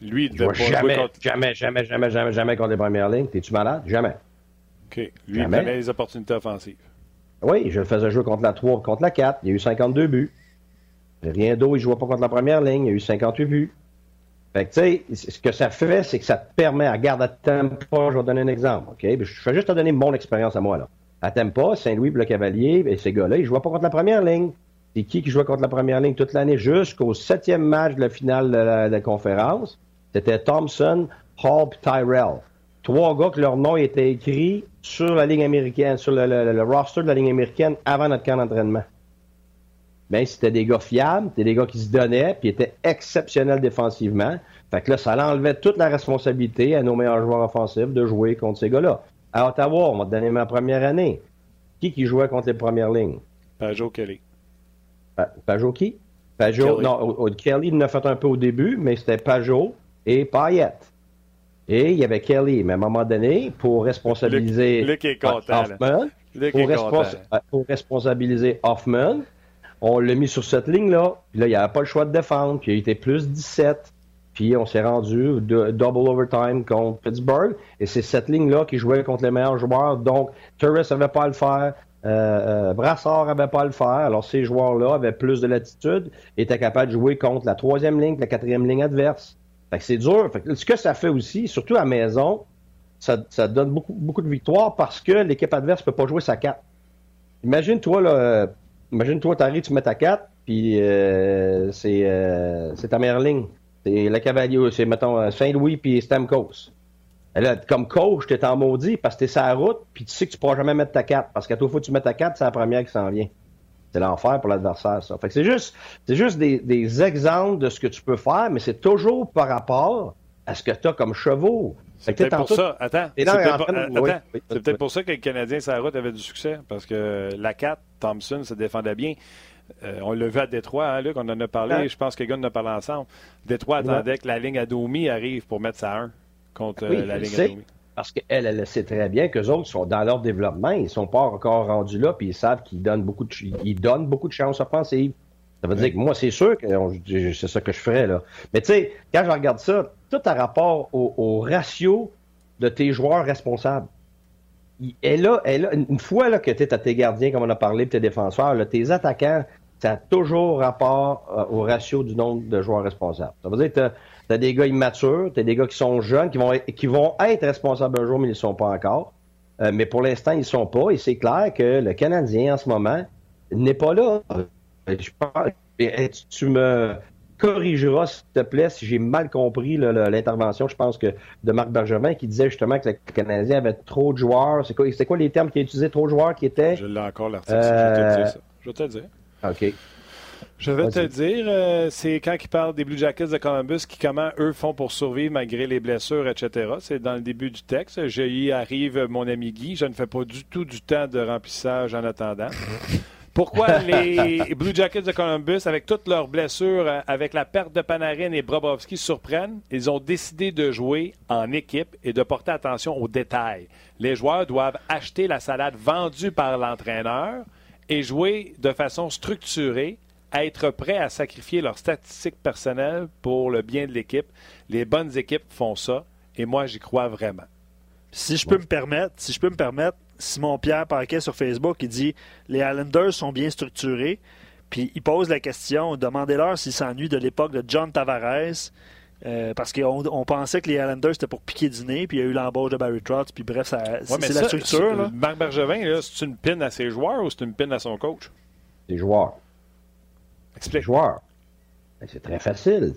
Lui, il ne jamais, contre... jamais, jamais, jamais, jamais, jamais contre les premières lignes. T'es-tu malade? Jamais. OK. Lui, jamais. il avait les opportunités offensives. Oui, je le faisais jouer contre la 3 contre la 4. Il y a eu 52 buts. Rien d'autre, il ne jouait pas contre la première ligne. Il y a eu 58 buts. Fait que, tu sais, ce que ça fait, c'est que ça te permet, à garde à Tampa, je vais donner un exemple, OK? Je vais juste te donner mon expérience à moi, là. À Tampa, Saint-Louis, le Cavalier, et ces gars-là, ils jouaient pas contre la première ligne. C'est qui qui jouait contre la première ligne toute l'année jusqu'au septième match de la finale de la conférence? C'était Thompson, Hall et Tyrell. Trois gars que leur nom était écrit sur la ligne américaine, sur le, roster de la ligne américaine avant notre camp d'entraînement. Ben, c'était des gars fiables, c'était des gars qui se donnaient, puis étaient exceptionnels défensivement. Fait que là, ça enlevait toute la responsabilité à nos meilleurs joueurs offensifs de jouer contre ces gars-là. À Ottawa, on m'a donné ma première année. Qui qui jouait contre les premières lignes? Pajot Kelly. Pajot qui? Pajot, non, Kelly il en a fait un peu au début, mais c'était Pajot, et Payette. Et il y avait Kelly, mais à un moment donné, pour responsabiliser Hoffman, pour, responsabiliser Hoffman, on l'a mis sur cette ligne-là. Puis là, il n'y avait pas le choix de défendre. Puis il était plus 17. Puis on s'est rendu double overtime contre Pittsburgh. Et c'est cette ligne-là qui jouait contre les meilleurs joueurs. Donc, Turris n'avait pas à le faire. Euh, euh, Brassard n'avait pas à le faire. Alors, ces joueurs-là avaient plus de latitude, étaient capables de jouer contre la troisième ligne, la quatrième ligne adverse. Fait que c'est dur. ce que ça fait aussi, surtout à maison, ça, donne beaucoup, beaucoup de victoires parce que l'équipe adverse peut pas jouer sa 4. Imagine-toi, là, imagine-toi, t'arrives, tu mets ta 4, puis euh, euh, c'est ta meilleure ligne. C'est le cavalier, c'est, mettons, euh, Saint-Louis puis Stamkos. Là, comme coach, t'es en maudit parce que t'es sur la route, puis tu sais que tu pourras jamais mettre ta 4. Parce qu'à tout fois que tu mets ta 4, c'est la première qui s'en vient. C'est l'enfer pour l'adversaire, ça. Fait que c'est juste, c'est juste des, exemples de ce que tu peux faire, mais c'est toujours par rapport à ce que tu as comme chevaux. C'est peut-être pour ça. Attends. C'est peut-être pour ça que le Canadien sur la route avait du succès. Parce que la 4, Thompson se défendait bien. Euh, on l'a vu à Détroit, hein, Luc, on en a parlé. Je pense que les gars en ont parlé ensemble. Détroit attendait que la ligne à Domi arrive pour mettre ça 1 contre euh, la ligne à Domi. Parce qu'elle, elle sait très bien qu'eux autres sont dans leur développement, ils sont pas encore rendus là, puis ils savent qu'ils donnent beaucoup de, ils donnent beaucoup de chances offensives. Ça veut dire que moi, c'est sûr que c'est ça que je ferais, là. Mais tu sais, quand je regarde ça, tout a rapport au, ratio de tes joueurs responsables. Et là, une fois là, que tu es à tes gardiens, comme on a parlé, tes défenseurs, tes attaquants, ça a toujours rapport euh, au ratio du nombre de joueurs responsables. Ça veut dire que T'as des gars immatures, t'as des gars qui sont jeunes, qui vont, qui vont être responsables un jour, mais ils ne sont pas encore. Euh, mais pour l'instant, ils ne sont pas. Et c'est clair que le Canadien, en ce moment, n'est pas là. Euh, je pense, tu me corrigeras, s'il te plaît, si j'ai mal compris l'intervention, je pense que de Marc Bergevin, qui disait justement que le Canadien avait trop de joueurs. C'est quoi, quoi les termes qu'il a utilisés? Trop de joueurs qui étaient... Je l'ai encore, l'article. Je vais te dire ça. Je vais te dire. OK. Je vais te dire, euh, c'est quand ils parlent des Blue Jackets de Columbus, qui comment eux font pour survivre malgré les blessures, etc. C'est dans le début du texte. J'y arrive, mon ami Guy. Je ne fais pas du tout du temps de remplissage en attendant. Pourquoi les *laughs* Blue Jackets de Columbus, avec toutes leurs blessures, euh, avec la perte de Panarin et Brobovski, surprennent? Ils ont décidé de jouer en équipe et de porter attention aux détails. Les joueurs doivent acheter la salade vendue par l'entraîneur et jouer de façon structurée, être prêts à sacrifier leurs statistiques personnelles pour le bien de l'équipe. Les bonnes équipes font ça et moi, j'y crois vraiment. Si je peux me permettre, si je peux me permettre, Simon Pierre Parquet sur Facebook, il dit les Islanders sont bien structurés. Puis il pose la question demandez-leur s'ils s'ennuient de l'époque de John Tavares. Euh, parce qu'on pensait que les Islanders c'était pour piquer du nez, puis il y a eu l'embauche de Barry Trotz, puis bref, c'est la structure. Marc Bergevin, c'est une pine à ses joueurs ou c'est une pine à son coach? Des joueurs. Explique. joueurs. Ben, c'est très facile.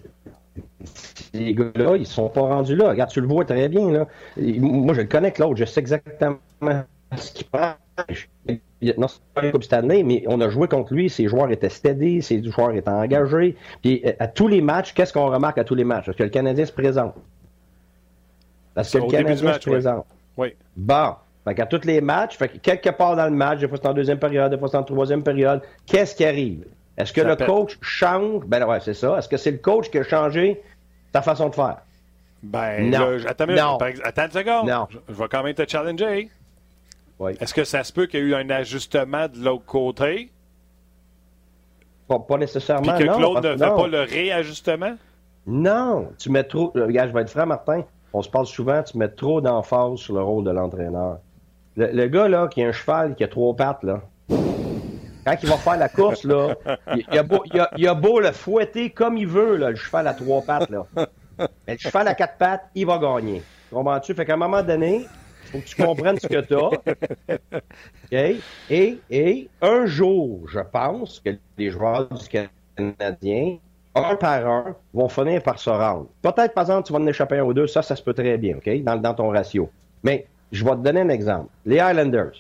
Les gars-là, ils sont pas rendus là. Regarde, tu le vois très bien. Là. Moi, je le connais, Claude. Je sais exactement ce qu'il prend. Non, c'est pas une Coupe Stanley, mais on a joué contre lui. Ses joueurs étaient steady, ses joueurs étaient engagés. Puis euh, à tous les matchs, qu'est-ce qu'on remarque à tous les matchs? Parce que le Canadien se présente? Parce que le Canadien se présente? Oui. Bon. Fait qu'à tous les matchs, fait que quelque part dans le match, des fois c'est en deuxième période, des fois c'est en troisième période, qu'est-ce qui arrive? Est-ce que le coach change? Ben ouais, c'est ça. Est-ce que c'est le coach qui a changé sa façon de faire? Ben, non. attends, non. attends une seconde. Non. Je, vais quand même te challenger. Est-ce que ça se peut qu'il y ait eu un ajustement de l'autre côté? Pas, nécessairement. Puis que Claude ne fait pas le réajustement? Non. Tu mets trop. Regarde, je vais être franc, Martin. On se parle souvent, tu mets trop d'emphase sur le rôle de l'entraîneur. Le, gars, là, qui a un cheval qui a trois pattes, là. Quand il va faire la course, là, il, a beau, il, a, beau, le fouetter comme il veut, là, le cheval à trois pattes, là. Mais le cheval à quatre pattes, il va gagner. Comprends-tu? Fait qu'à un moment donné, faut que tu comprennes ce que tu as. *laughs* Et, et un jour, je pense que les joueurs du Canadien, un par un, vont finir par se rendre. Peut-être, par exemple, tu vas en échapper un ou deux, ça, ça se peut très bien, OK, dans, dans ton ratio. Mais je vais te donner un exemple. Les Highlanders,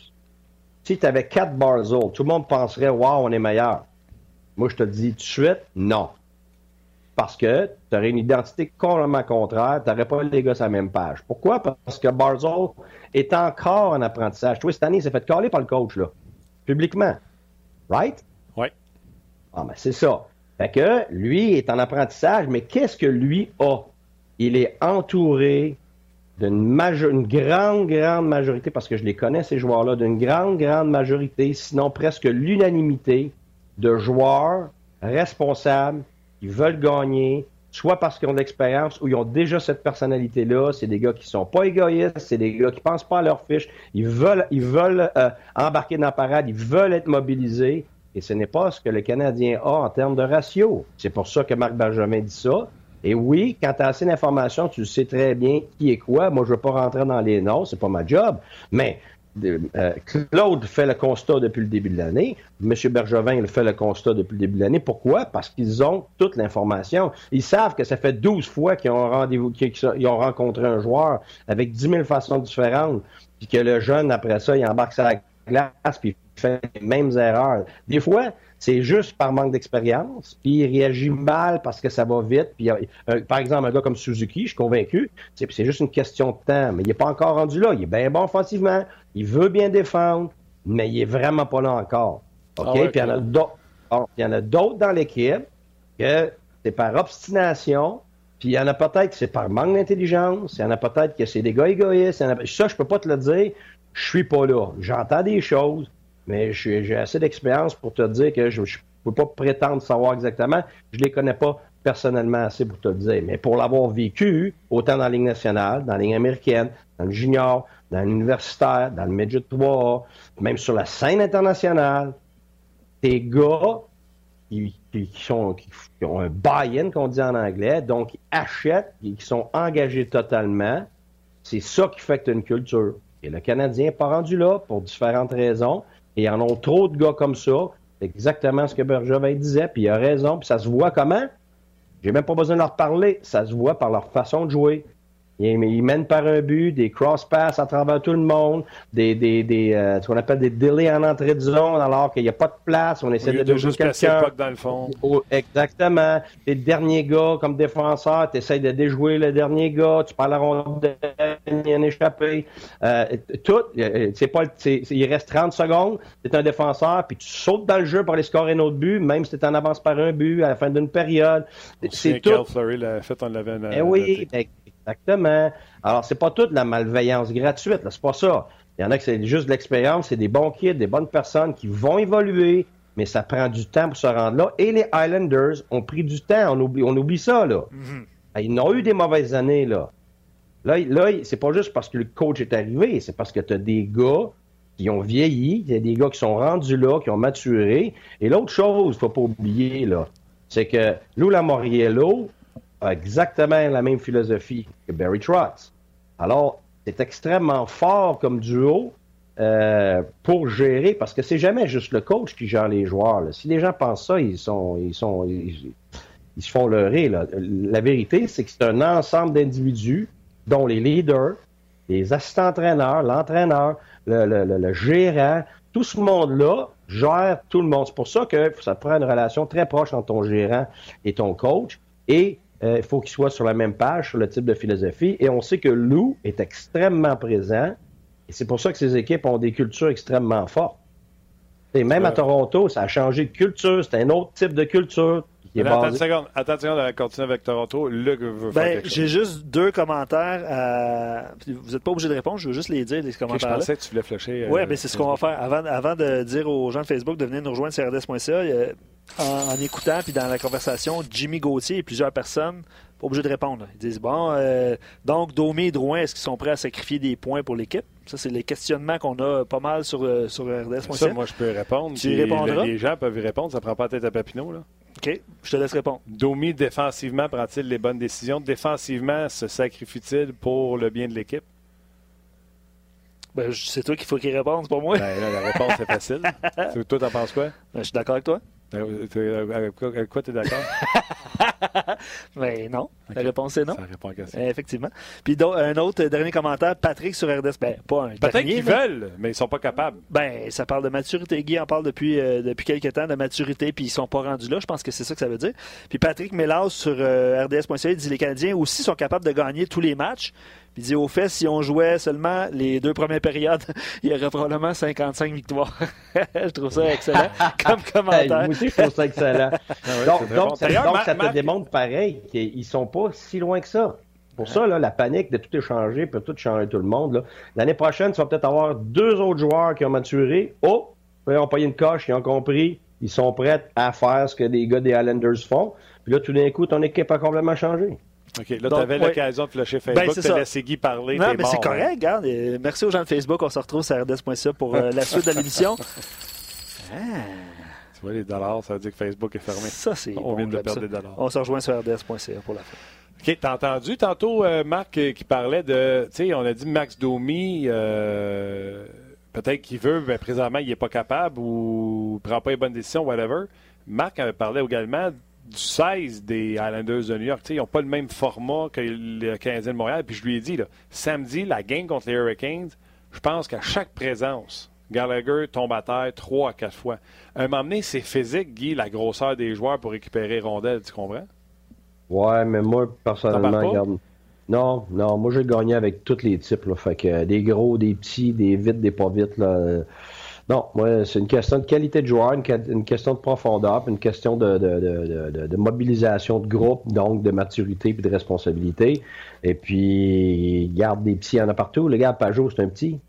si tu avais quatre Barzell, tout le monde penserait, waouh, on est meilleur. Moi, je te dis tout de suite, non. Parce que tu aurais une identité complètement contraire, tu n'aurais pas les gars sur la même page. Pourquoi? Parce que Barzell est encore en apprentissage. Tu vois, cette année, il s'est fait caler par le coach, là, publiquement. Right? Oui. Ah, ben c'est ça. Fait que lui est en apprentissage, mais qu'est-ce que lui a? Il est entouré d'une une grande, grande majorité, parce que je les connais, ces joueurs-là, d'une grande, grande majorité, sinon presque l'unanimité de joueurs responsables qui veulent gagner, soit parce qu'ils ont de l'expérience ou ils ont déjà cette personnalité-là. C'est des gars qui sont pas égoïstes, c'est des gars qui pensent pas à leur fiche. Ils veulent, ils veulent euh, embarquer dans la parade, ils veulent être mobilisés. Et ce n'est pas ce que le Canadien a en termes de ratio. C'est pour ça que Marc Benjamin dit ça. Et oui, quand tu as assez d'informations, tu sais très bien qui est quoi. Moi, je ne veux pas rentrer dans les noms, c'est pas ma job. Mais euh, Claude fait le constat depuis le début de l'année. M. Bergevin il fait le constat depuis le début de l'année. Pourquoi? Parce qu'ils ont toute l'information. Ils savent que ça fait 12 fois qu'ils ont rendez-vous, qu'ils ont rencontré un joueur avec 10 000 façons différentes, puis que le jeune, après ça, il embarque sa glace, puis il fait les mêmes erreurs. Des fois, c'est juste par manque d'expérience, puis il réagit mal parce que ça va vite. Puis, euh, par exemple, un gars comme Suzuki, je suis convaincu, c'est juste une question de temps, mais il n'est pas encore rendu là. Il est bien bon offensivement, il veut bien défendre, mais il est vraiment pas là encore. OK? Ah puis il y en a d'autres. il y en a d'autres dans l'équipe que c'est par obstination, puis il y en a peut-être que c'est par manque d'intelligence, il y en a peut-être que c'est des gars égoïstes. Ça, je peux pas te le dire. Je suis pas là. J'entends des choses mais j'ai assez d'expérience pour te dire que je ne peux pas prétendre savoir exactement. Je les connais pas personnellement assez pour te le dire. Mais pour l'avoir vécu, autant dans la Ligue nationale, dans la Ligue américaine, dans le junior, dans l'universitaire, dans le midget 3, même sur la scène internationale, des gars qui, sont, ont un buy-in, qu'on dit en anglais, donc qui achètent et qui sont engagés totalement, c'est ça qui fait que tu as une culture. Et le Canadien n'est pas rendu là pour différentes raisons. Et en a trop de gars comme ça. C'est exactement ce que Bergevin disait, puis il a raison, puis ça se voit comment? J'ai même pas besoin de leur parler. Ça se voit par leur façon de jouer. Ils, mènent par un but, des cross-pass à travers tout le monde, des, des, des euh, ce qu'on appelle des délais en entrée de zone alors qu'il n'y a pas de place. On essaie de, jouer quelqu'un. dans le fond. exactement. Les derniers gars, comme défenseur, tu essaies de déjouer le dernier gars, tu parles à rondelle, il y a un échappé. Euh, tout, euh, c'est pas, il reste 30 secondes, tu es un défenseur, puis tu sautes dans le jeu pour aller scorer un autre but, même si tu en avance par un but à la fin d'une période. C'est tout. Fleury l'a fait, on l'avait. Eh oui, Exactement. Alors, c'est pas toute la malveillance gratuite, là, c'est pas ça. Il y en a qui c'est juste de l'expérience, c'est des bons kids, des bonnes personnes qui vont évoluer, mais ça prend du temps pour se rendre là. Et les Islanders ont pris du temps, on oublie, on oublie ça, là. Mm-hmm. Ils n'ont eu des mauvaises années, là. Là, là c'est pas juste parce que le coach est arrivé, c'est parce que tu as des gars qui ont vieilli, il y a des gars qui sont rendus là, qui ont maturé. Et l'autre chose, faut pas oublier, là, c'est que Lou Exactement la même philosophie que Barry Trotz. Alors, c'est extrêmement fort comme duo euh, pour gérer, parce que c'est jamais juste le coach qui gère les joueurs. Si les gens pensent ça, ils sont, ils sont, ils, se font leurrer. La vérité, c'est que c'est un ensemble d'individus, dont les leaders, les assistants-entraîneurs, l'entraîneur, le, le, gérant, tout ce monde-là gère tout le monde. C'est pour ça que ça prend une relation très proche entre ton gérant et ton coach. Et euh, il faut qu'ils soient sur la même page sur le type de philosophie. Et on sait que Lou est extrêmement présent. Et c'est pour ça que ces équipes ont des cultures extrêmement fortes. Et même à Toronto, ça a changé de culture. C'est un autre type de culture. Attends une seconde, attends une seconde, continuer avec Toronto. Luc veut ben, J'ai juste deux commentaires. À... Vous n'êtes pas obligé de répondre, je veux juste les dire, les commentaires. je pensais que tu voulais flasher. oui, mais ben, c'est ce qu'on va faire. Avant, avant de dire aux gens de Facebook de venir nous rejoindre sur RDS.ca, en, écoutant, puis dans la conversation, Jimmy Gauthier et plusieurs personnes, pas obligé de répondre. Ils disent Bon, euh, donc Domi et Drouin, est-ce qu'ils sont prêts à sacrifier des points pour l'équipe? Ça, c'est les questionnements qu'on a pas mal sur, euh, sur RDS.ca. Ça, moi, je peux répondre. Tu répondras? Les gens peuvent y répondre, ça prend pas la tête à Papineau. Là. OK, je te laisse répondre. Domi, défensivement, prend-il les bonnes décisions? Défensivement, se sacrifie-t-il pour le bien de l'équipe? Ben, c'est toi qu'il faut qu'il réponde, c'est pas moi. Ben, la réponse est facile. *laughs* toi, t'en penses quoi? Ben, je suis d'accord avec toi. Euh, avec quoi tu es d'accord? Mais non. La réponse est non. Ça répond à la question. Effectivement. Puis un autre dernier commentaire, Patrick sur RDS. Ben, pas un Peut-être qu'ils veulent, mais ils sont pas capables. Ben, ça parle de maturité. Guy en parle depuis, euh, depuis quelques temps de maturité, puis ils sont pas rendus là. Je pense que c'est ça que ça veut dire. Puis Patrick Mélas sur euh, RDS.ca dit les Canadiens aussi sont capables de gagner tous les matchs. Puis il dit au fait, si on jouait seulement les deux premières périodes, *laughs* il y aurait probablement 55 victoires. *laughs* je trouve ça excellent *laughs* comme commentaire. moi aussi, je trouve ça excellent. Ah donc, donc, ça te démontre pareil qu'ils sont pas si loin que ça. Pour ça, là, la panique de tout échanger peut tout changer tout le monde. L'année prochaine, tu vas peut-être avoir deux autres joueurs qui ont maturé. Oh, ils ont payé une coche, ils ont compris, ils sont prêts à faire ce que les gars des Islanders font. Puis là, tout d'un coup, ton équipe a complètement changé. OK, là, tu avais l'occasion de flasher ben, Facebook, ben, tu as laissé Guy parler. Non, mais c'est correct, regarde. merci aux gens de Facebook. On se retrouve sur RDS.ca pour euh, la suite de l'émission. *laughs* ah. Vois, les dollars, ça veut dire que Facebook est fermé. Ça, c'est On vient de perdre des dollars. On se rejoint sur RDS.ca pour la fin. OK, t'as entendu tantôt euh, Marc euh, qui parlait de, tu sais, on a dit Max Domi, peut-être qu'il veut, mais présentement, il n'est pas capable ou ne prend pas les bonnes décisions, whatever. Marc avait parlé également du 16 des Islanders de New York. ils n'ont pas le même format que les Canadiens de Montréal. Puis je lui ai dit, là, samedi, la game contre les Hurricanes, je pense qu'à chaque présence, Gallagher tombe à terre trois à quatre fois. À un moment donné, c'est physique, Guy, la grosseur des joueurs pour récupérer rondelles, tu comprends? Ouais, mais moi, personnellement, regarde. Non, non, moi j'ai gagné avec tous les types. Là, fait que des gros, des petits, des vite, des pas vite. Là. Non, moi, c'est une question de qualité de joueur, une, question de profondeur, une question de, de, de, mobilisation de groupe, donc de maturité et de responsabilité. Et puis, garde des petits, il y en a partout. Le gars, Pajot, c'est un petit.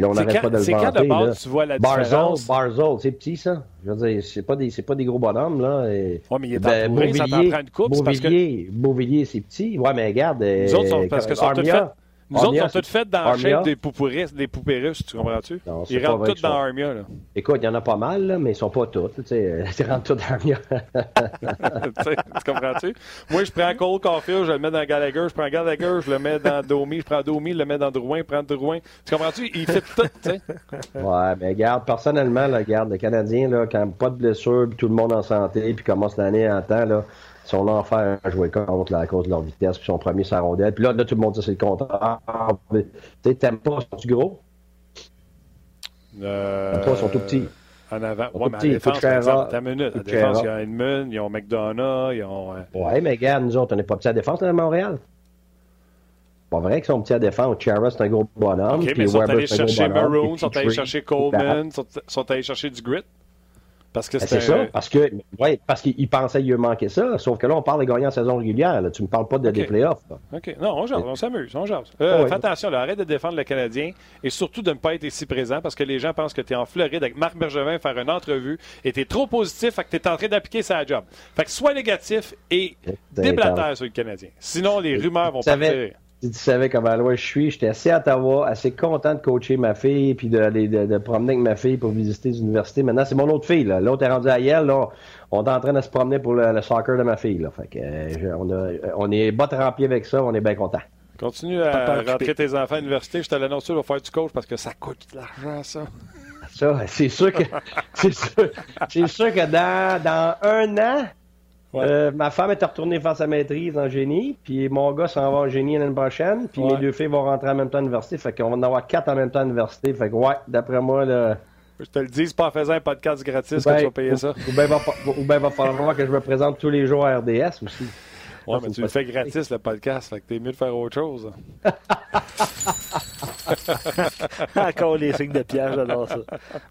Et là, on n'arrête pas de le C'est quand de base, tu vois la différence? Barzol, c'est petit, ça. Je veux dire, c'est pas des, c'est pas des gros bonhommes, là. Oui, mais il est ben, Beauvillier, ça t'en prend une coupe. Beauvillier, que... Beauvillier c'est petit. Ouais, mais regarde. Les autres sont, parce que sont Armia, nous autres, sont toutes faites dans la shape des poupées, des poupées russes, tu comprends-tu? ils rentrent toutes dans Armia. Là. Écoute, il y en a pas mal, là, mais ils sont pas toutes. Tu sais, *laughs* ils rentrent toutes dans Armia. *laughs* tu comprends-tu? Moi, je prends Cole Caulfield, je le mets dans Gallagher, je prends Gallagher, je le mets dans Domi, je prends Domi, je le mets dans Drouin, je prends Drouin. Tu comprends-tu? Il fait tout, tu sais. *laughs* Ouais, mais regarde, personnellement, là, regarde, le Canadien, là, quand pas de blessure, tout le monde en santé, puis commence l'année en temps, là, son enfer à jouer contre à cause de leur vitesse, puis son premier sa rondelle. Puis là, là, tout le monde dit c'est le contraire. Tu sais, t'aimes pas, sont-tu gros? Euh, Toi, ils sont tout petits. En avant. Ils sont Ouais, mais petits. défense, par exemple, ta minute. La défense, il y a Edmund, ils ont McDonough, ils ont. euh, Ouais, mais regarde, nous autres, on n'est pas petits à défense à Montréal. C'est pas vrai qu'ils sont petits à défense. Chara, c'est un gros bonhomme. OK, mais ils sont allés chercher Maroon, puis sont allés chercher Coleman, sont, sont allés chercher du grit. Parce que Ben, c'est c'est ça, parce que ouais, parce qu'ils pensaient qu'il manquait ça. Sauf que là, on parle de gagner en saison régulière. Là. Tu me parles pas de Ok. des playoffs. là. OK. Non, on jase, on s'amuse, on jase. Euh, Ouais. Fais attention, là, arrête de défendre le Canadien et surtout de ne pas être ici présent parce que les gens pensent que tu es en Floride avec Marc Bergevin faire une entrevue et tu es trop positif, fait que tu es en train d'appliquer sa job. Fait que sois négatif et déblatère sur le Canadien. Sinon, les rumeurs vont partir. Si tu savais comment loin je suis, j'étais assez à Ottawa, assez content de coacher ma fille, puis d'aller de, de promener avec ma fille pour visiter les universités. Maintenant, c'est mon autre fille. là. L'autre est rendu à Yale. Là. On est en train de se promener pour le, le soccer de ma fille. Là. Fait que, euh, je- on, a- on est bas rempli avec ça, on est bien content. Continue à occupé. rentrer tes enfants à l'université. Je te l'annonce, tu vas faire du coach parce que ça coûte de l'argent, ça. Ça, c'est sûr que *laughs* c'est sûr, c'est sûr que dans, dans un an, Ouais. euh, ma femme est retournée faire sa maîtrise en génie, puis mon gars s'en va en génie l'année prochaine, puis Ouais. mes deux filles vont rentrer en même temps à l'université, fait qu'on va en avoir quatre en même temps à l'université, fait que ouais, d'après moi, là, Je te le dis, c'est pas en faisant un podcast gratis ben, que tu vas payer ça. Ou bien va, ben va falloir que je me présente tous les jours à RDS aussi. Ouais, c'est mais tu le fais gratis, le podcast. Fait que t'es mieux de faire autre chose. *laughs* Encore les signes de piège, j'adore ça.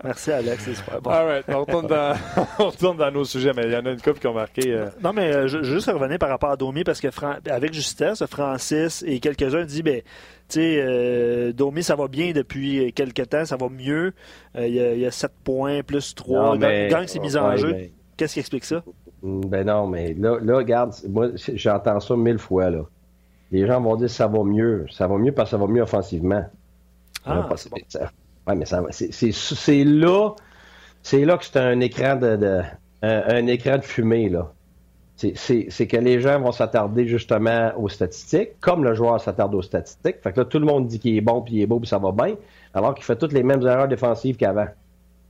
Merci, Alex, c'est super bon. All right, on retourne dans, *laughs* on retourne dans nos sujets, mais il y en a une couple qui ont marqué. euh, Non, mais euh, je, je veux juste revenir par rapport à Domi, parce que Fran- avec justesse, Francis et quelques-uns disent, ben, tu sais, euh, Domi, ça va bien depuis quelques temps, ça va mieux. Euh, Il y, a- il y a 7 points plus 3. Non, mais- Gang s'est mis en ouais, jeu. mais- Qu'est-ce qui explique ça? Mm, Ben non, mais là, là, regarde, moi, j'entends ça mille fois, là. Les gens vont dire ça va mieux. Ça va mieux parce que ça va mieux offensivement. Ah, bon. ça- Ouais, mais ça va- c'est- là, c'est là que c'est un écran de, de- un, un écran de fumée, là. C'est que les gens vont s'attarder justement aux statistiques, comme le joueur s'attarde aux statistiques. Fait que là, tout le monde dit qu'il est bon, puis il est beau, puis ça va bien, alors qu'il fait toutes les mêmes erreurs défensives qu'avant.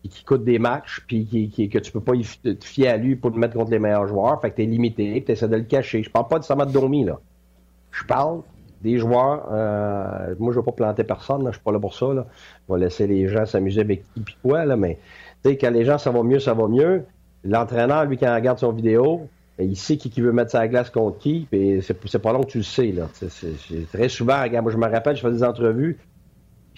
Qui coûte des matchs, puis qui, qui- que tu peux pas te fier à lui pour le mettre contre les meilleurs joueurs. Fait que t'es limité, puis t'essaies de le cacher. Je parle pas nécessairement de Domi, là. Je parle des joueurs. euh, moi, je veux pas planter personne, là, je suis pas là pour ça. Là. On va laisser les gens s'amuser avec qui puis quoi, là, mais tu sais, quand les gens, ça va mieux, ça va mieux. L'entraîneur, lui, quand il regarde son vidéo, ben, il sait qui, qui veut mettre sa glace contre qui, puis c'est pas long que tu le sais. Là. Tu très souvent, regarde, moi, je me rappelle, je fais des entrevues,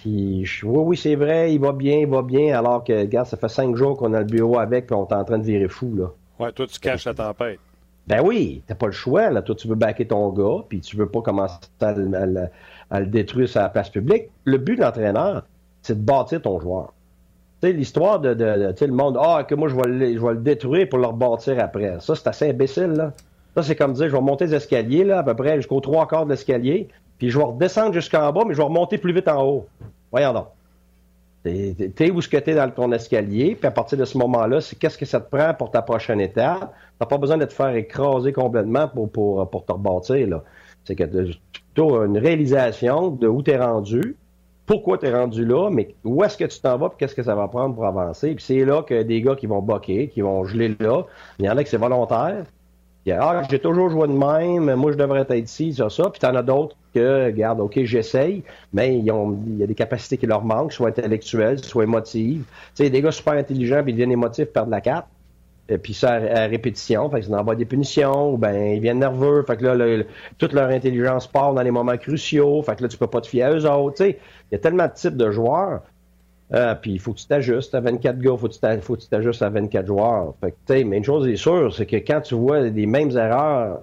puis je oui, oui, c'est vrai, il va bien, il va bien, alors que, regarde, ça fait cinq jours qu'on a le bureau avec, puis on est en train de virer fou, là. Ouais, toi, tu caches la tempête. Ben oui, t'as pas le choix. Là. Toi, tu veux backer ton gars, puis tu veux pas commencer à, le- à le- à le détruire sur la place publique. Le but de l'entraîneur, c'est de bâtir ton joueur. Tu sais, l'histoire de, de, de- tu sais, le monde, ah, que moi, je vais, le, je vais le détruire pour le rebâtir après. Ça, c'est assez imbécile, là. Ça, c'est comme dire, je vais monter les escaliers, là, à peu près jusqu'aux trois quarts de l'escalier, puis je vais redescendre jusqu'en bas, mais je vais remonter plus vite en haut. Voyons donc. T'es où ce que t'es dans ton escalier, puis à partir de ce moment-là, c'est qu'est-ce que ça te prend pour ta prochaine étape? T'as pas besoin de te faire écraser complètement pour, pour, pour te rebâtir. là. C'est que plutôt une réalisation de où t'es rendu, pourquoi t'es rendu là, mais où est-ce que tu t'en vas, puis qu'est-ce que ça va prendre pour avancer. Puis c'est là que des gars qui vont boquer, qui vont geler là. Il y en a qui c'est volontaire. Ah, j'ai toujours joué de même, moi je devrais être ici, ça, ça. Puis t'en as d'autres que, regarde, OK, j'essaye, mais ils ont, il y a des capacités qui leur manquent, soit intellectuelles, soit émotives. Tu sais, des gars super intelligents, puis ils deviennent émotifs, perdent la carte. Et puis ça à, répétition, fait qu'ils envoient des punitions, ou ben ils viennent nerveux, fait que là, toute leur intelligence part dans les moments cruciaux, fait que là, tu peux pas te fier à eux autres. Tu sais, il y a tellement de types de joueurs. Euh, puis il faut que tu t'ajustes à 24 gars, faut que faut que tu t'ajustes à 24 joueurs. Fait que, mais une chose est sûre, c'est que quand tu vois des mêmes erreurs,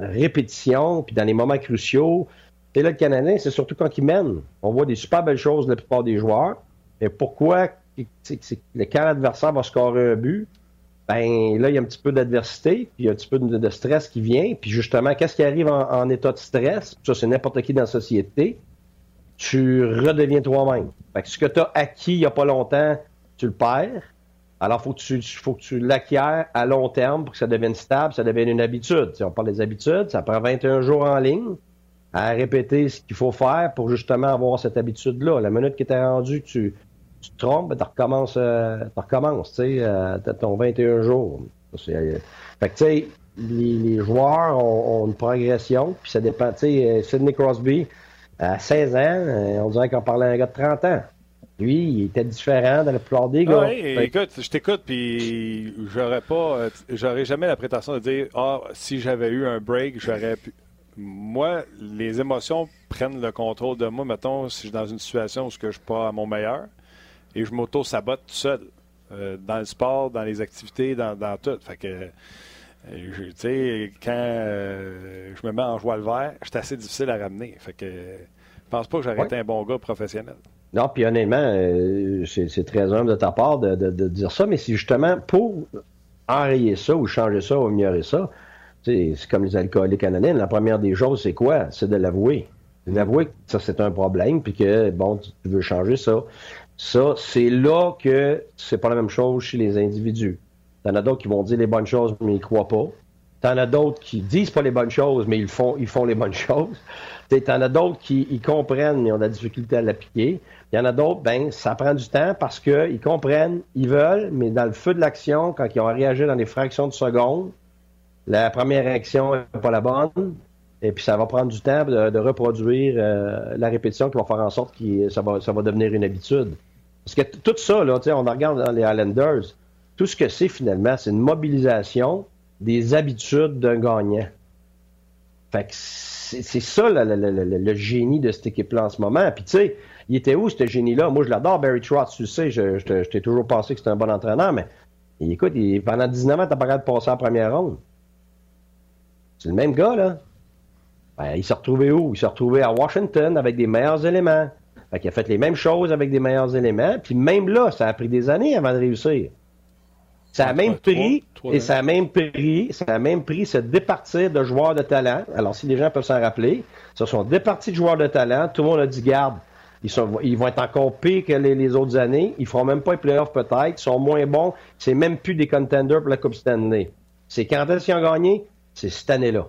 euh, répétitions, puis dans les moments cruciaux, sais, là, le Canadien, c'est surtout quand il mène. On voit des super belles choses de la plupart des joueurs. Mais pourquoi le quand l'adversaire va scorer un but, ben là, il y a un petit peu d'adversité, puis il y a un petit peu de, stress qui vient. Puis justement, qu'est-ce qui arrive en état de stress? Ça, c'est n'importe qui dans la société tu redeviens toi-même. Ce que tu as acquis il n'y a pas longtemps, tu le perds. Alors, faut que tu, faut que tu l'acquières à long terme pour que ça devienne stable, ça devienne une habitude. Tu sais, on parle des habitudes, ça prend 21 jours en ligne à répéter ce qu'il faut faire pour justement avoir cette habitude-là. La minute que tu es rendu, tu, tu te trompes, ben, tu recommences, euh, tu recommences, tu sais, euh, ton 21 jours. Euh, fait que, tu sais, les, joueurs ont, une progression, puis ça dépend. Tu sais, Sidney Crosby, à 16 ans, euh, on dirait qu'on parlait à un gars de 30 ans. Lui, il était différent dans la plupart des gars. oui, écoute, je t'écoute, puis j'aurais pas, euh, j'aurais jamais la prétention de dire, ah, si j'avais eu un break, j'aurais pu. Moi, les émotions prennent le contrôle de moi, mettons, si je suis dans une situation où je ne suis pas à mon meilleur, et je m'auto-sabote tout seul. Euh, dans le sport, dans les activités, dans, tout. Fait que, tu sais, quand je me mets en joie le vert, c'est assez difficile à ramener. Fait que, je pense pas que j'aurais été un bon gars professionnel. Non, puis honnêtement, euh, c'est très humble de ta part de, dire ça, mais c'est justement pour enrayer ça ou changer ça ou améliorer ça. C'est comme les alcooliques anonymes. La première des choses, c'est quoi? C'est de l'avouer. D'avouer que ça, c'est un problème, puis que, bon, tu veux changer ça. Ça, c'est là que c'est pas la même chose chez les individus. T'en as d'autres qui vont dire les bonnes choses, mais ils croient pas. T'en as d'autres qui disent pas les bonnes choses, mais ils font, ils font les bonnes *laughs* choses. T'en as d'autres qui ils comprennent, mais ont de la difficulté à l'appliquer. Il y en a d'autres, ben, ça prend du temps parce qu'ils comprennent, ils veulent, mais dans le feu de l'action, quand ils ont réagi dans des fractions de secondes, la première réaction n'est pas la bonne. Et puis, ça va prendre du temps de, reproduire euh, la répétition qui va faire en sorte que ça va, ça va devenir une habitude. Parce que tout ça, là, on regarde dans les Highlanders, tout ce que c'est finalement, c'est une mobilisation des habitudes d'un gagnant. Fait que c'est ça le, génie de cette équipe-là en ce moment. Puis tu sais, il était où ce génie-là? Moi, je l'adore, Barry Trotz, tu sais, je, t'ai toujours pensé que c'était un bon entraîneur, mais écoute, pendant 19 ans, t'as pas de passer en première ronde. C'est le même gars, là. Ben, il s'est retrouvé où? Il s'est retrouvé à Washington avec des meilleurs éléments. Fait il a fait les mêmes choses avec des meilleurs éléments, puis même là, ça a pris des années avant de réussir. Ça a même pris, et ça a même pris, ça a même pris se départir de joueurs de talent. Alors, si les gens peuvent s'en rappeler, ce sont départis de joueurs de talent. Tout le monde a dit, garde, ils, sont, ils vont être encore pires que les, autres années. Ils feront même pas les playoffs peut-être. Ils sont moins bons. C'est même plus des contenders pour la Coupe Stanley. C'est quand est-ce qu'ils ont gagné? C'est cette année-là.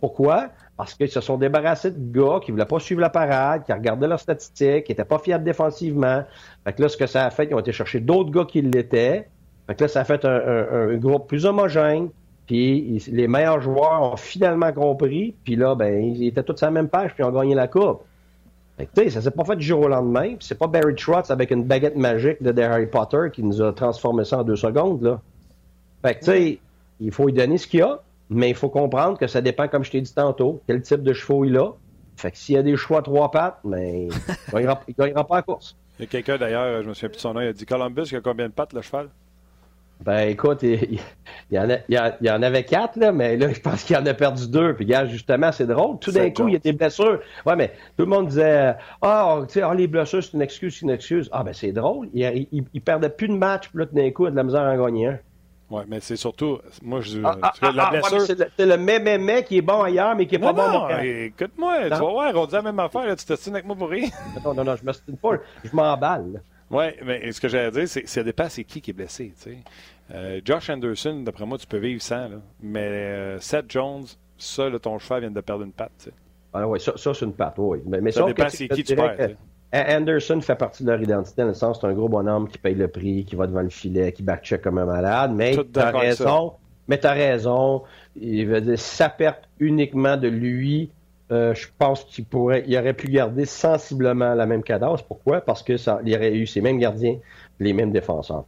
Pourquoi? Parce qu'ils se sont débarrassés de gars qui voulaient pas suivre la parade, qui regardaient leurs statistiques, qui étaient pas fiables défensivement. Fait que là, ce que ça a fait, ils ont été chercher d'autres gars qui l'étaient. Fait que là, ça a fait un, groupe plus homogène. Puis les meilleurs joueurs ont finalement compris. Puis là, ben, ils étaient tous à la même page, puis ils ont gagné la coupe. Fait que, tu sais, ça s'est pas fait du jour au lendemain. Puis c'est pas Barry Trotz avec une baguette magique de Harry Potter qui nous a transformé ça en deux secondes, là. Fait que, tu sais, il faut lui donner ce qu'il y a, mais il faut comprendre que ça dépend, comme je t'ai dit tantôt, quel type de chevaux il a. Fait que s'il y a des choix à trois pattes, mais ben, *laughs* il gagnera, pas la course. Il y a quelqu'un d'ailleurs, je me souviens plus de son nom, il a dit Columbus, il a combien de pattes le cheval? Ben écoute, il, y en il, en avait quatre, là, mais là, je pense qu'il en a perdu deux. Puis gars, justement, c'est drôle. Tout d'un coup, il y a des blessures. Ouais, mais tout le monde disait Ah, tu sais, ah, les blessures, c'est une excuse, c'est une excuse. Ah ben c'est drôle. Il, il, perdait plus de matchs, puis là, tout d'un coup, il a de la misère à en gagner un. Oui, mais c'est surtout, moi, je, ah, ah, la blessure... c'est le, même mec qui est bon ailleurs, mais qui est pas bon. Non, écoute-moi, tu vas voir, on dit la même affaire, là, tu t'ostines avec moi pour non, non, non, je m'ostine pas, je m'emballe. Oui, mais ce que j'allais dire, c'est que ça dépend c'est qui qui est blessé. Euh, Josh Anderson, d'après moi, tu peux vivre sans. Là. Mais euh, Seth Jones, ça, là, ton cheval vient de perdre une patte. Ah oui, ça, ça c'est une patte, oui. Mais, mais ça dépend c'est qui tu perds. Anderson fait partie de leur identité, dans le sens c'est un gros bonhomme qui paye le prix, qui va devant le filet, qui backcheck comme un malade. Mais t'as raison. Mais t'as raison. Il veut dire, sa perte uniquement de lui, euh, je pense qu'il pourrait, il aurait pu garder sensiblement la même cadence. Pourquoi? Parce que ça, il aurait eu ses mêmes gardiens, les mêmes défenseurs.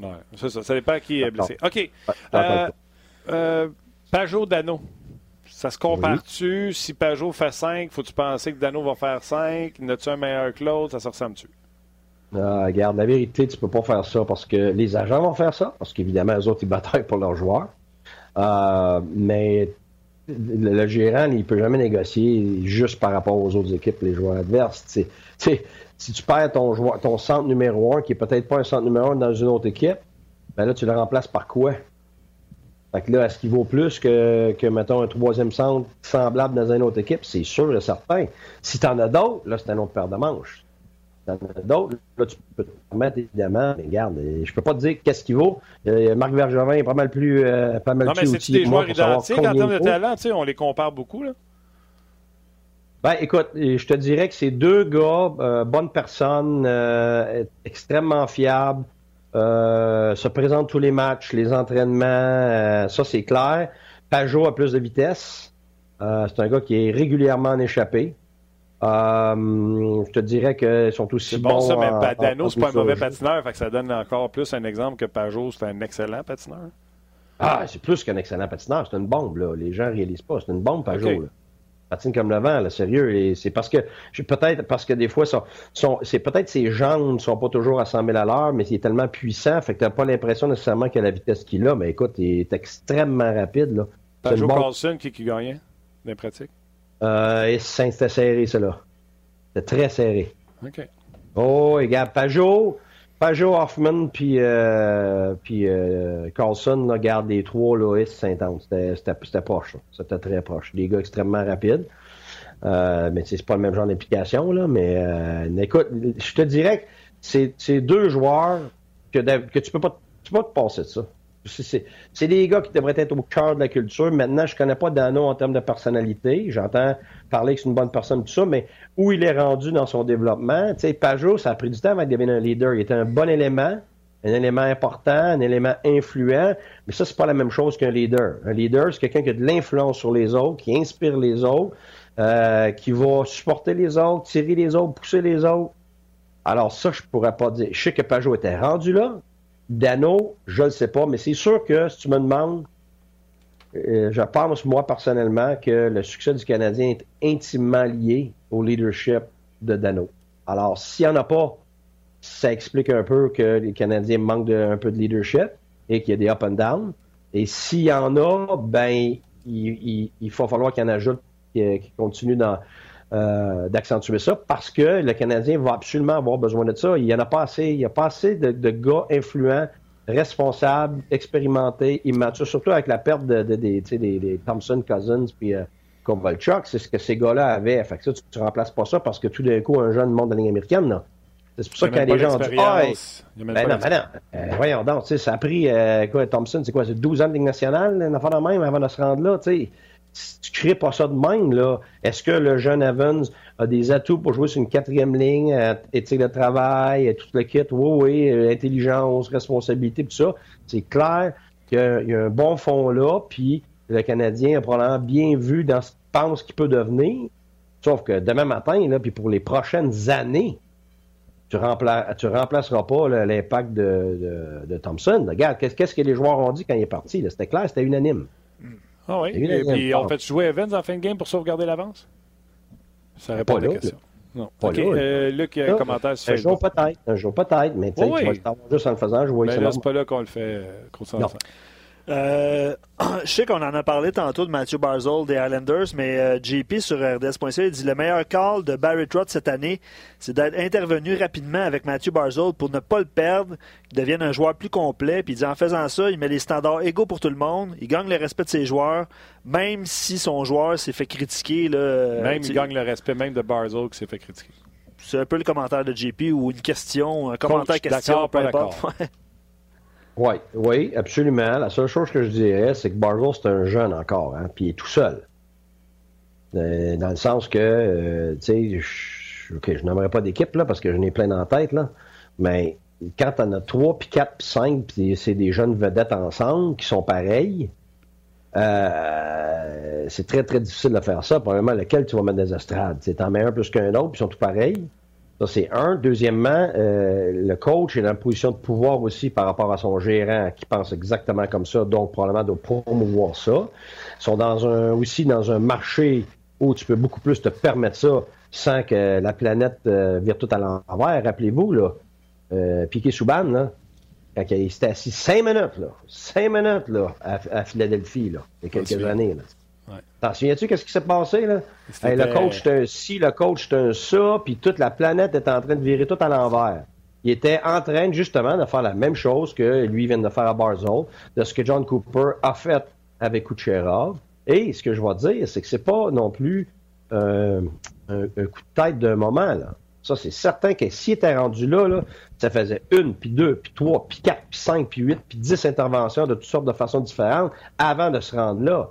Oui, c'est ça. Ça dépend qui est blessé. OK. Euh, euh, Pajot Dano. Ça se compare-tu? Si Pajot fait 5, faut-tu penser que Dano va faire 5? N'as-tu un meilleur que l'autre? Ça se ressemble-tu? Ah, regarde, la vérité, tu peux pas faire ça parce que les agents vont faire ça, parce qu'évidemment, eux autres, ils bataillent pour leurs joueurs. mais le, gérant, il peut jamais négocier juste par rapport aux autres équipes, les joueurs adverses. si tu perds ton, joueur, ton centre numéro un, qui est peut-être pas un centre numéro un dans une autre équipe, ben là, tu le remplaces par quoi? Fait que là, est-ce qu'il vaut plus que, que, mettons, un troisième centre semblable dans une autre équipe? C'est sûr et certain. Si tu en as d'autres, là, c'est un autre paire de manches d'autres. Là, tu peux te permettre, évidemment, mais regarde, je peux pas te dire qu'est-ce qu'il vaut. Euh, Marc Vergevin est pas mal plus, euh, pas mal non, mais c'est des joueurs identiques en termes de talent, tu sais, on les compare beaucoup, là? Ben, écoute, je te dirais que c'est deux gars, euh, bonnes personnes, extrêmement fiables, se présente tous les matchs, les entraînements, ça c'est clair. Pajot a plus de vitesse. c'est un gars qui est régulièrement en échappé. je te dirais qu'ils sont aussi bon, bons. ça, mais Dano, c'est pas un mauvais patineur, fait que ça donne encore plus un exemple que Pajot, c'est un excellent patineur. Ah, c'est plus qu'un excellent patineur, c'est une bombe, là. Les gens réalisent pas. C'est une bombe, Pajot, okay. là. Patine comme le vent, là, sérieux. Et c'est parce que, peut-être, parce que des fois, c'est peut-être ses jambes ne sont pas toujours à 100 000 à l'heure, mais il est tellement puissant, fait que t'as pas l'impression nécessairement qu'il a la vitesse qu'il a, mais écoute, il est extrêmement rapide, là. Pajot Carlson qui, qui gagnait, dans les pratiques? Euh, c'était serré, là. C'était très serré. OK. Oh, regarde, Pajot, Pajot, Hoffman, puis, euh, puis euh, Carlson, là, garde les trois, là, intense. C'était proche. C'était très proche. Des gars extrêmement rapides. Euh, mais c'est pas le même genre d'implication, là. Mais euh, écoute, je te dirais que c'est deux joueurs que, que tu peux pas, tu peux pas te passer de ça. C'est des gars qui devraient être au cœur de la culture. Maintenant, je connais pas Dano en termes de personnalité. J'entends parler que c'est une bonne personne, tout ça, mais où il est rendu dans son développement, tu sais, Pajot, ça a pris du temps avant de devenir un leader. Il était un bon élément, un élément important, un élément influent, mais ça, c'est pas la même chose qu'un leader. Un leader, c'est quelqu'un qui a de l'influence sur les autres, qui inspire les autres, euh, qui va supporter les autres, tirer les autres, pousser les autres. Alors ça, je pourrais pas dire. Je sais que Pajot était rendu là, Dano, je ne sais pas, mais c'est sûr que si tu me demandes, euh, je pense, moi, personnellement, que le succès du Canadien est intimement lié au leadership de Dano. Alors, s'il n'y en a pas, ça explique un peu que les Canadiens manquent un peu de leadership et qu'il y a des up and down. Et s'il y en a, ben, il, il, faut falloir qu'il y en ajoute, qui continue dans, euh, d'accentuer ça parce que le Canadien va absolument avoir besoin de ça. Il n'y en a pas assez. Il n'y a pas assez de, gars influents, responsables, expérimentés, immatures, surtout avec la perte de, des, Thompson, Cousins puis euh, Kovalchuk. C'est ce que ces gars-là avaient. Fait que ça, tu ne remplaces pas ça parce que tout d'un coup, un jeune monde de la ligne américaine, C'est pour ça que quand les gens disent Ah, ben non, ben non. Euh, voyons donc, ça a pris quoi, Thompson, c'est quoi, c'est 12 ans de ligne nationale, une affaire de même avant de se rendre là, tu sais tu crées pas ça de même, là, est-ce que le jeune Evans a des atouts pour jouer sur une quatrième ligne, euh, éthique de travail, tout le kit? Oui, oui, intelligence, responsabilité, tout ça. C'est clair qu'il y, a un bon fond là, puis le Canadien a probablement bien vu dans ce qu'il pense qu'il peut devenir. Sauf que demain matin, là, puis pour les prochaines années, tu, rempla tu remplaceras pas l'impact de, de, Thompson. Regarde, qu'est-ce que les joueurs ont dit quand il est parti? C'était clair, c'était unanime. Hmm. Ah oui. Et puis, on fait jouer Evans en fin de game pour sauvegarder l'avance? Ça répond à la question. Non. OK. Euh, Luc, un commentaire sur Un jour peut-être. Un jour peut-être, mais tu sais, tu vas juste en le faisant jouer. Mais là, c'est pas là qu'on le fait. Euh, euh, *clears throat* je sais qu'on en a parlé tantôt de Matthew Barzell des Islanders, mais euh, JP sur RDS.ca dit le meilleur call de Barry Trott cette année, c'est d'être intervenu rapidement avec Matthew Barzell pour ne pas le perdre, qu'il devienne un joueur plus complet. Puis il dit en faisant ça, il met les standards égaux pour tout le monde, il gagne le respect de ses joueurs, même si son joueur s'est fait critiquer. Là, même il gagne le respect même de Barzell qui s'est fait critiquer. C'est un peu le commentaire de JP ou une question, un commentaire question, peu importe. *laughs* Oui, oui, absolument. La seule chose que je dirais, c'est que Barzell, c'est un jeune encore, hein, puis il est tout seul. Euh, dans le sens que, euh, tu sais, je n'aimerais pas d'équipe, là, parce que je n'ai plein en tête, là, mais quand t'en as trois, puis quatre, puis cinq, puis c'est des jeunes vedettes ensemble qui sont pareils, euh, c'est très, très difficile de faire ça. Probablement, lequel tu vas mettre des estrades? T'en mets un plus qu'un autre, puis ils sont tous pareils. Ça, c'est un. Deuxièmement, euh, le coach est dans une position de pouvoir aussi par rapport à son gérant qui pense exactement comme ça, donc probablement doit promouvoir ça. Ils sont dans un, aussi dans un marché où tu peux beaucoup plus te permettre ça sans que la planète euh, vire tout à l'envers. Rappelez-vous, là, euh, Piquet Souban, là, quand il s'était assis cinq minutes, là, cinq minutes là, à, Philadelphie, là, il y a quelques années. Là. T'en souviens-tu qu'est-ce qui s'est passé, là? le coach est un ci, le coach est un ça, puis toute la planète est en train de virer tout à l'envers. Il était en train, justement, de faire la même chose que lui vient de faire à Barzell, de ce que John Cooper a fait avec Kucherov. Et ce que je vais dire, c'est que c'est pas non plus euh, un, coup de tête d'un moment, là. Ça, c'est certain que s'il était rendu là, là, ça faisait une, puis deux, puis trois, puis quatre, puis cinq, puis huit, puis dix interventions de toutes sortes de façons différentes avant de se rendre là.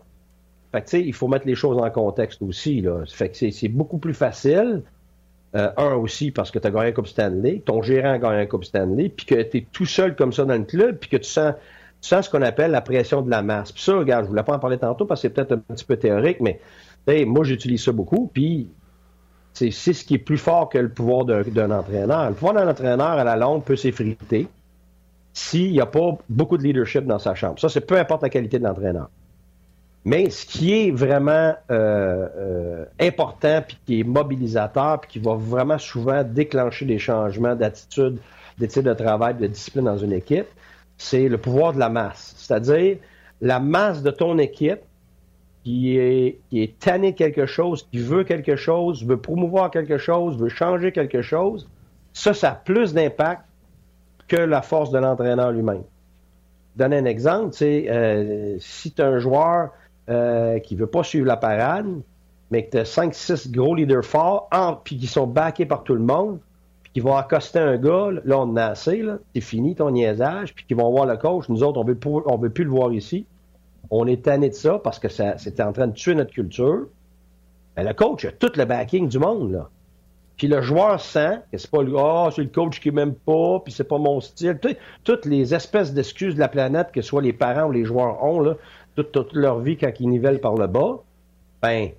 Fait que, il faut mettre les choses en contexte aussi. Là. Fait c'est beaucoup plus facile Euh, un aussi parce que tu as gagné un Coupe Stanley, ton gérant a gagné un Coupe Stanley, puis que tu es tout seul comme ça dans le club, puis que tu sens, ce qu'on appelle la pression de la masse. Puis ça, regarde, je voulais pas en parler tantôt parce que c'est peut-être un petit peu théorique, mais moi j'utilise ça beaucoup, c'est ce qui est plus fort que le pouvoir d'un entraîneur. Le pouvoir d'un entraîneur, à la longue, peut s'effriter s'il n'y a pas beaucoup de leadership dans sa chambre. Ça, c'est peu importe la qualité de l'entraîneur. Mais ce qui est vraiment euh, euh, important, puis qui est mobilisateur, puis qui va vraiment souvent déclencher des changements d'attitude, d'éthique de travail, de discipline dans une équipe, c'est le pouvoir de la masse. C'est-à-dire la masse de ton équipe qui est, qui est tanné quelque chose, qui veut quelque chose, veut promouvoir quelque chose, veut changer quelque chose. Ça, ça a plus d'impact que la force de l'entraîneur lui-même. Donner un exemple, c'est euh, si tu as un joueur euh, qui ne veut pas suivre la parade, mais que tu as 5-6 gros leaders forts, puis qui sont backés par tout le monde, puis qui vont accoster un gars, là, on en a assez, c'est fini ton niaisage, puis qui vont voir le coach. Nous autres, on veut, veut plus le voir ici. On est tanné de ça parce que ça, c'était en train de tuer notre culture. Ben, le coach a tout le backing du monde, là. Puis le joueur sent que c'est pas le oh, c'est le coach qui m'aime pas, puis c'est pas mon style. toutes les espèces d'excuses de la planète, que soit les parents ou les joueurs ont, là, toute, leur vie quand ils nivellent par le bas, ben,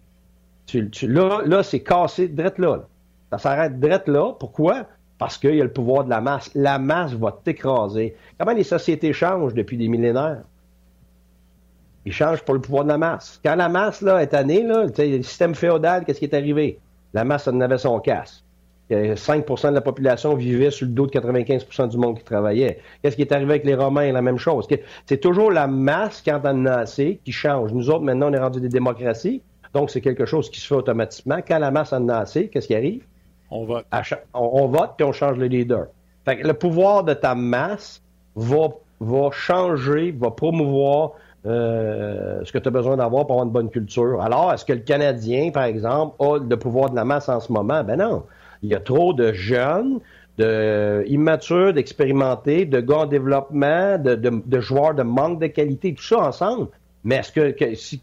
là, là c'est cassé drette là, Ça s'arrête drette là. Pourquoi? Parce qu'il y a le pouvoir de la masse. La masse va t'écraser. Comment les sociétés changent depuis des millénaires? Ils changent pour le pouvoir de la masse. Quand la masse là, est année, là, le système féodal, qu'est-ce qui est arrivé? La masse en avait son casse. 5% de la population vivait sur le dos de 95% du monde qui travaillait. Qu'est-ce qui est arrivé avec les Romains? La même chose. C'est toujours la masse, quand on en a assez, qui change. Nous autres, maintenant, on est rendu des démocraties. Donc, c'est quelque chose qui se fait automatiquement. Quand la masse en a assez, qu'est-ce qui arrive? On vote. On, vote, puis on change le leader. Fait que le pouvoir de ta masse va, va changer, va promouvoir euh, ce que tu as besoin d'avoir pour avoir une bonne culture. Alors, est-ce que le Canadien, par exemple, a le pouvoir de la masse en ce moment? Ben non. Il y a trop de jeunes, de immatures, d'expérimentés, de gars en développement, de, joueurs de manque de qualité, tout ça ensemble. Mais est-ce que,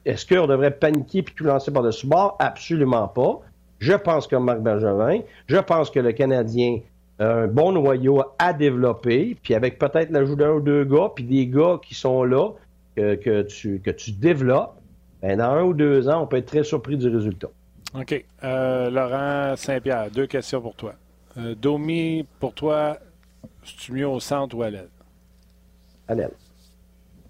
est-ce qu'on devrait paniquer puis tout lancer par-dessus bord? Absolument pas. Je pense que Marc Bergevin, je pense que le Canadien a un bon noyau à développer, puis avec peut-être l'ajout d'un ou deux gars, puis des gars qui sont là, que, tu, que tu développes, ben dans un ou deux ans, on peut être très surpris du résultat. OK. Euh, Laurent Saint-Pierre, deux questions pour toi. Euh, Domi, pour toi, es-tu mieux au centre ou à l'aile? À l'aile.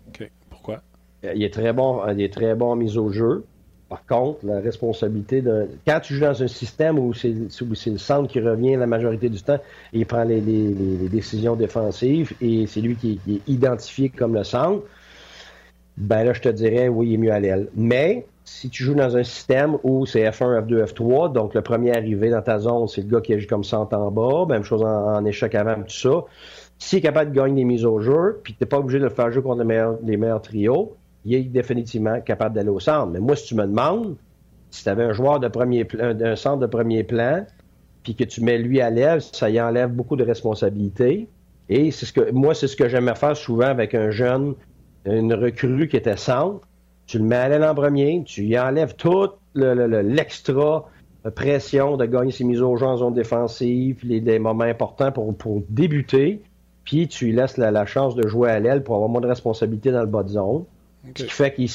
OK. Pourquoi? Euh, il est très bon, il est très bon en mise au jeu. Par contre, la responsabilité de. Quand tu joues dans un système où c'est, le centre qui revient la majorité du temps, il prend les, décisions défensives et c'est lui qui, qui, est identifié comme le centre, ben là, je te dirais, oui, il est mieux à l'aile. Mais si tu joues dans un système où c'est F1, F2, F3, donc le premier arrivé dans ta zone, c'est le gars qui agit comme ça en bas, même chose en, échec avant, tout ça. S'il est capable de gagner des mises au jeu, puis tu n'es pas obligé de le faire jouer contre les meilleurs, trios, il est définitivement capable d'aller au centre. Mais moi, si tu me demandes, si tu avais un joueur de premier plan, d'un centre de premier plan, puis que tu mets lui à l'aile, ça y enlève beaucoup de responsabilités. Et c'est ce que moi, c'est ce que j'aimais faire souvent avec un jeune, une recrue qui était centre tu le mets à l'aile en premier, tu y enlèves toute l'extra pression de gagner ses mises au jeu en zone défensive, les, moments importants pour, débuter, puis tu lui laisses la, chance de jouer à l'aile pour avoir moins de responsabilité dans le bas de zone. Ce qui fait qu'il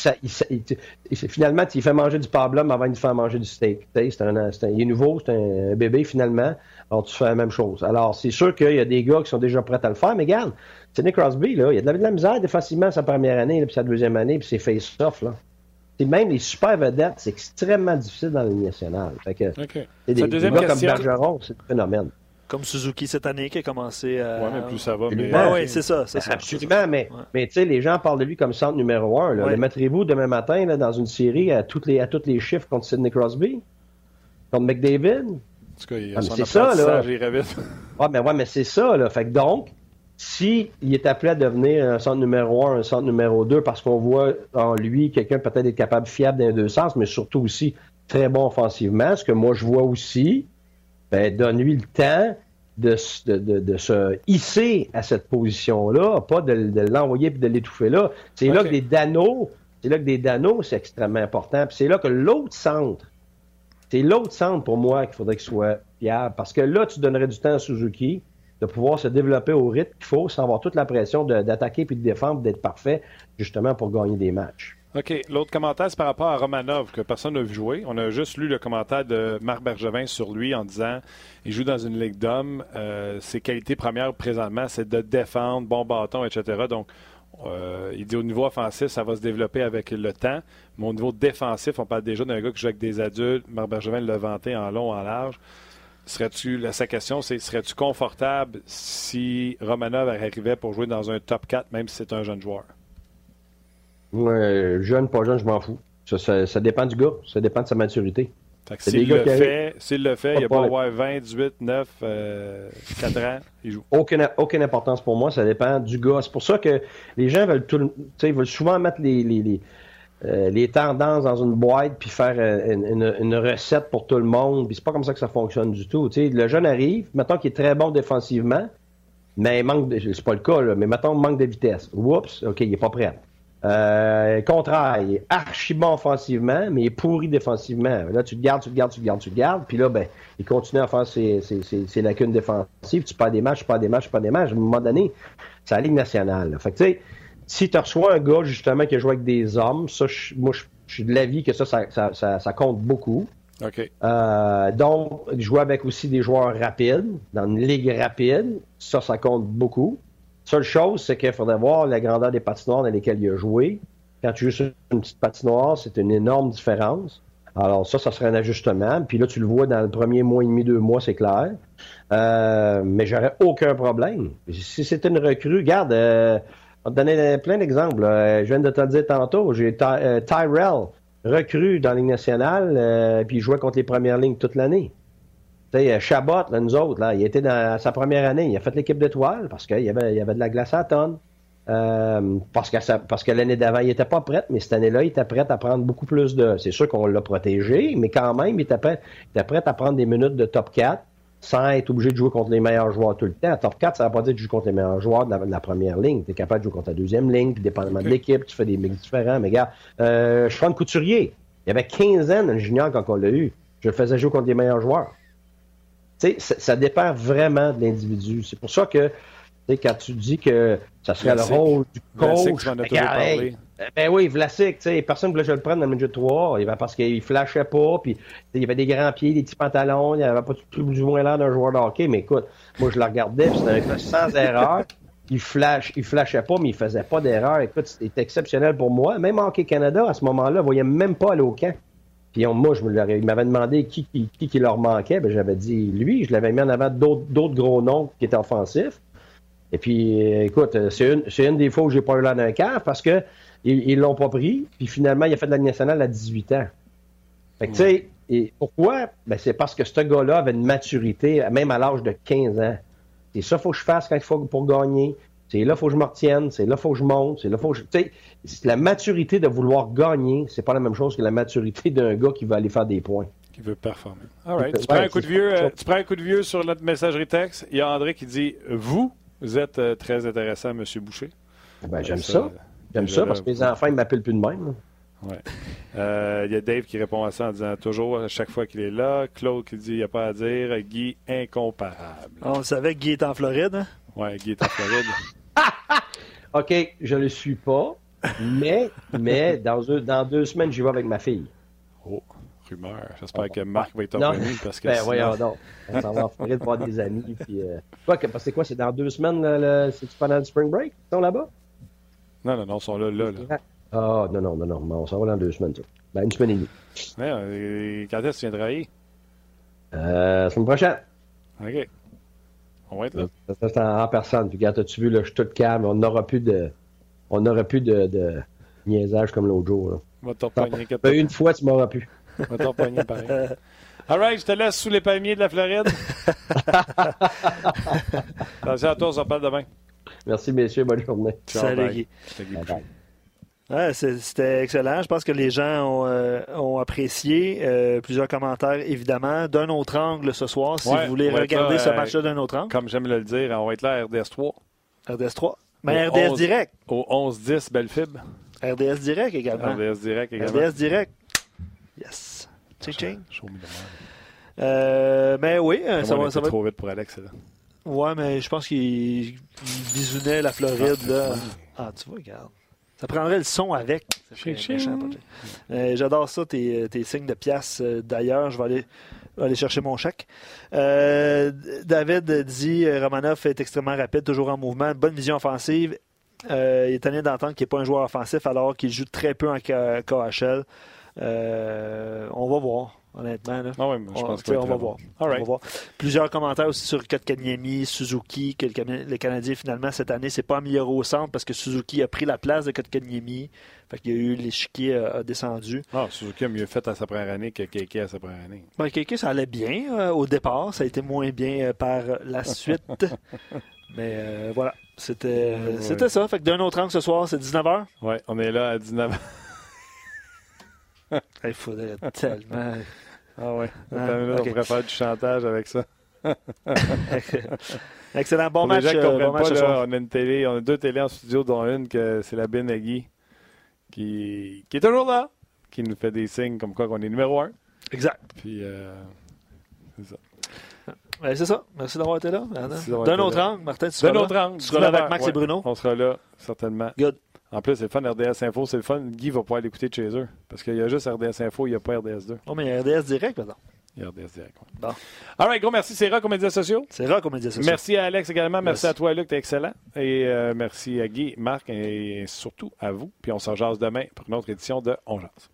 finalement, tu fait manger du pablum avant de faire manger du steak. C'est un, il est nouveau, c'est un bébé finalement. Alors tu fais la même chose. Alors c'est sûr qu'il y a des gars qui sont déjà prêts à le faire, mais regarde, Sidney Crosby, là, il a de la, de la misère défensivement sa première année, puis sa deuxième année, puis ses face-off. Là. même les super vedettes, c'est extrêmement difficile dans la Ligue nationale. Fait que, des, deuxième gars comme Bergeron, c'est un phénomène. Comme Suzuki cette année qui a commencé à. Oui, mais plus ça va. Mais... oui, c'est ça, ça. Absolument, mais, mais tu sais, les gens parlent de lui comme centre numéro un. Le mettrez-vous demain matin là, dans une série à tous les, à toutes les chiffres contre Sidney Crosby? Contre McDavid? En tout cas, il a ah, c'est ça, là. *laughs* ouais, mais, ouais, mais c'est ça, là. Fait que donc, s'il est appelé à devenir un centre numéro un, un centre numéro deux, parce qu'on voit en lui quelqu'un peut-être être capable fiable dans les deux sens, mais surtout aussi très bon offensivement, ce que moi je vois aussi, ben, donne-lui le temps de, se hisser à cette position-là, pas de, l'envoyer et de l'étouffer là. C'est là que des danos, c'est là que des danos, c'est extrêmement important. Puis c'est là que l'autre centre, c'est l'autre centre pour moi qu'il faudrait qu'il soit fiable. Parce que là, tu donnerais du temps à Suzuki de pouvoir se développer au rythme qu'il faut sans avoir toute la pression d'attaquer puis de défendre, d'être parfait, justement pour gagner des matchs. OK. L'autre commentaire, c'est par rapport à Romanov, que personne n'a vu jouer. On a juste lu le commentaire de Marc Bergevin sur lui en disant il joue dans une ligue d'hommes. Euh, ses qualités premières présentement, c'est de défendre, bon bâton, etc. Donc, euh, il dit au niveau offensif, ça va se développer avec le temps. Mais au niveau défensif, on parle déjà d'un gars qui joue avec des adultes. Marc Bergevin l'a vanté en long, en large. Serais-tu, sa question, c'est serais-tu confortable si Romanov arrivait pour jouer dans un top 4, même si c'est un jeune joueur? Jeune, pas jeune, je m'en fous. Ça, dépend du gars, ça dépend de sa maturité. S'il le, fait, s'il le fait, il n'y a pas avoir 20, 18, 9, 4 ans, il joue. Aucune, aucune importance pour moi, ça dépend du gars. C'est pour ça que les gens veulent, tout, veulent souvent mettre les, les, les, euh, les, tendances dans une boîte puis faire euh, une, une, recette pour tout le monde. Puis c'est pas comme ça que ça fonctionne du tout. le jeune arrive, mettons qu'il est très bon défensivement, mais il manque de, c'est pas le cas, là, mais mettons manque de vitesse. Oups, OK, il est pas prêt. Euh, contraire, il est archi bon offensivement, mais il est pourri défensivement. Là, tu te gardes, tu te gardes, tu te gardes, tu te gardes, puis là, ben, il continue à faire ses, ses, lacunes défensives. Tu perds des matchs, tu perds des matchs, tu perds des matchs. À un moment donné, c'est la Ligue nationale. Fait que, tu sais, si tu reçois un gars, justement, qui a joué avec des hommes, ça, moi, je, suis de l'avis que ça ça, ça, compte beaucoup. OK. Euh, donc, jouer avec aussi des joueurs rapides, dans une ligue rapide, ça, ça compte beaucoup. Seule chose, c'est qu'il faudrait voir la grandeur des patinoires dans lesquelles il a joué. Quand tu joues sur une petite patinoire, c'est une énorme différence. Alors ça, ça serait un ajustement. Puis là, tu le vois dans le premier mois et demi, deux mois, c'est clair. Euh, mais j'aurais aucun problème. Si c'était une recrue, regarde, euh, on te donner plein d'exemples. Je viens de te le dire tantôt. J'ai euh, Tyrell, recrue dans la Ligue nationale, euh, puis il jouait contre les premières lignes toute l'année. Sais, Chabot, là, nous autres, là, il était dans sa première année. Il a fait l'équipe d'étoiles parce qu'il y avait, il y avait de la glace à tonne. Euh, parce que, parce que l'année d'avant, il n'était pas prêt, mais cette année-là, il était prêt à prendre beaucoup plus de. C'est sûr qu'on l'a protégé, mais quand même, il était prêt, il était prêt à prendre des minutes de top 4 sans être obligé de jouer contre les meilleurs joueurs tout le temps. Top 4, ça ne veut pas dire que tu joues contre les meilleurs joueurs de la, première ligne. Tu es capable de jouer contre la deuxième ligne, puis dépendamment de l'équipe, tu fais des mix différents. Mais regarde, euh, Sean Couturier, il y avait 15 ans dans le junior quand on l'a eu. Je le faisais jouer contre les meilleurs joueurs. Sais, ça dépend vraiment de l'individu. C'est pour ça que quand tu dis que ça serait le rôle du coach. ben oui, Vlasic, personne ne voulait que je le prenne dans le midget 3 parce qu'il flashait pas, puis il avait des grands pieds, des petits pantalons, il avait pas tout du moins l'air d'un joueur de hockey, mais écoute, moi je le regardais, c'était un gars sans erreur. Il flash, il flashait pas, mais il faisait pas d'erreur. Écoute, c'était exceptionnel pour moi. Même Hockey Canada, à ce moment-là, ne voyait même pas aller au camp. Puis moi, je me il m'avait demandé qui, qui, qui, leur manquait. Ben, j'avais dit lui. Je l'avais mis en avant d'autres gros noms qui étaient offensifs. Et puis, écoute, c'est une, une, des fois où j'ai pas eu l'air d'un cave parce que ils l'ont pas pris. Puis finalement, il a fait de la nationale à 18 ans. Fait que, tu sais, et pourquoi? Ben, c'est parce que ce gars-là avait une maturité, même à l'âge de 15 ans. C'est ça faut que je fasse quand il faut pour gagner. C'est là qu'il faut que je me retienne. C'est là qu'il faut que je monte. C'est là faut que je. Tu sais, la maturité de vouloir gagner, c'est pas la même chose que la maturité d'un gars qui veut aller faire des points. Qui veut performer. All right. Tu, prends un coup de vieux, euh, tu prends un coup de vieux sur notre messagerie texte. Il y a André qui dit Vous, vous êtes euh, très intéressant, M. Boucher. Ben, j'aime ça. J'aime ça parce que mes enfants ne m'appellent plus de même. Oui. Euh, il y a Dave qui répond à ça en disant toujours à chaque fois qu'il est là. Claude qui dit il n'y a pas à dire. Guy, incomparable. On savait que Guy est en Floride. Hein? Oui, Guy est en Floride. *laughs* *laughs* OK, je ne le suis pas, mais, mais dans, deux, dans deux semaines, j'y vais avec ma fille. Oh, rumeur. J'espère que Marc va être opéré parce que. Ben, voyons donc. On s'en va en Floride voir des amis. Puis, euh... quoi, c'est quoi? C'est dans deux semaines, c'est pendant le spring break? Ils sont là-bas? Non, non, non, ils sont là, là. là. Ah, non, non, non, non. On s'en va dans deux semaines, ça. Ben, une semaine et demie. Ouais, euh, quand est-ce que tu viens travailler? Euh, semaine prochaine. OK. On va être là. Ça, c'est en, personne. Puis, regarde, as-tu vu, là, je suis tout calme. On n'aura plus de. On n'aura plus de, de niaisage comme l'autre jour. Là. Va. Ben, une fois, tu m'auras plus. On va t'en pogner pareil. All right, je te laisse sous les palmiers de la Floride. *laughs* Attention à toi, on s'en parle demain. Merci, messieurs. Bonne journée. Salut, C'était excellent. Je pense que les gens ont, euh, apprécié. Euh, plusieurs commentaires, évidemment. D'un autre angle ce soir, si vous voulez regarder ce match-là d'un autre angle. Comme j'aime le dire, on va être là à RDS 3. RDS 3. Mais RDS Direct. Au 11-10, Bellefib. RDS Direct également. RDS Direct également. RDS Direct. Yes. Ching, ching. Euh, mais oui, ça va, ça va. trop vite pour Alex, là. Ouais, mais je pense qu'il bisounait la Floride. Ah, là. ah, tu vois, regarde. Ça prendrait le son avec. Euh, j'adore ça, tes, tes, signes de pièces. Euh, d'ailleurs, je vais aller, aller, chercher mon chèque. Euh, David dit Romanov est extrêmement rapide, toujours en mouvement, bonne vision offensive. il est étonné d'entendre qu'il n'est pas un joueur offensif alors qu'il joue très peu en KHL. on va voir honnêtement. Là. Ah ouais, je pense on, va voir. on, va voir. Plusieurs commentaires aussi sur Kotkaniemi, Suzuki, que le, Canadien, finalement, cette année, c'est pas amélioré au centre parce que Suzuki a pris la place de Kotkaniemi. Fait qu'il y a eu l'échiquier a, a descendu. Ah, Suzuki a mieux fait à sa première année que Keke à sa première année. Ben, Keke, ça allait bien euh, au départ. Ça a été moins bien euh, par la *laughs* suite. Mais euh, voilà, c'était c'était ça. Fait que d'un autre angle ce soir, c'est 19h. Oui, on est là à 19h. *laughs* Il faudrait *laughs* tellement. Ah ouais. Ah, on pourrait faire du chantage avec ça. *laughs* Excellent. Bon match. Euh, bon match on a une télé, on a deux télés en studio, dont une que c'est la Benagui qui, qui est toujours là, qui nous fait des signes comme quoi qu'on est numéro un. Exact. Puis euh, c'est ça. C'est ça. Merci d'avoir été là. D'un autre angle, Martin, tu seras D'un autre angle. Tu seras là avec Max et Bruno. On sera là, certainement. Good. En plus, c'est le fun, RDS Info, c'est le fun. Guy va pouvoir l'écouter de chez eux. Parce qu'il y a juste RDS Info, il n'y a pas RDS 2. Oh, mais il y a RDS Direct maintenant. Il y a RDS Direct. Bon. All right, gros merci. C'est Rock aux médias sociaux. C'est Rock aux médias sociaux. Merci à Alex également. Merci, à toi, Luc. T'es excellent. Et euh, merci à Guy, Marc et surtout à vous. Puis on se jase demain pour une autre édition de On Jase.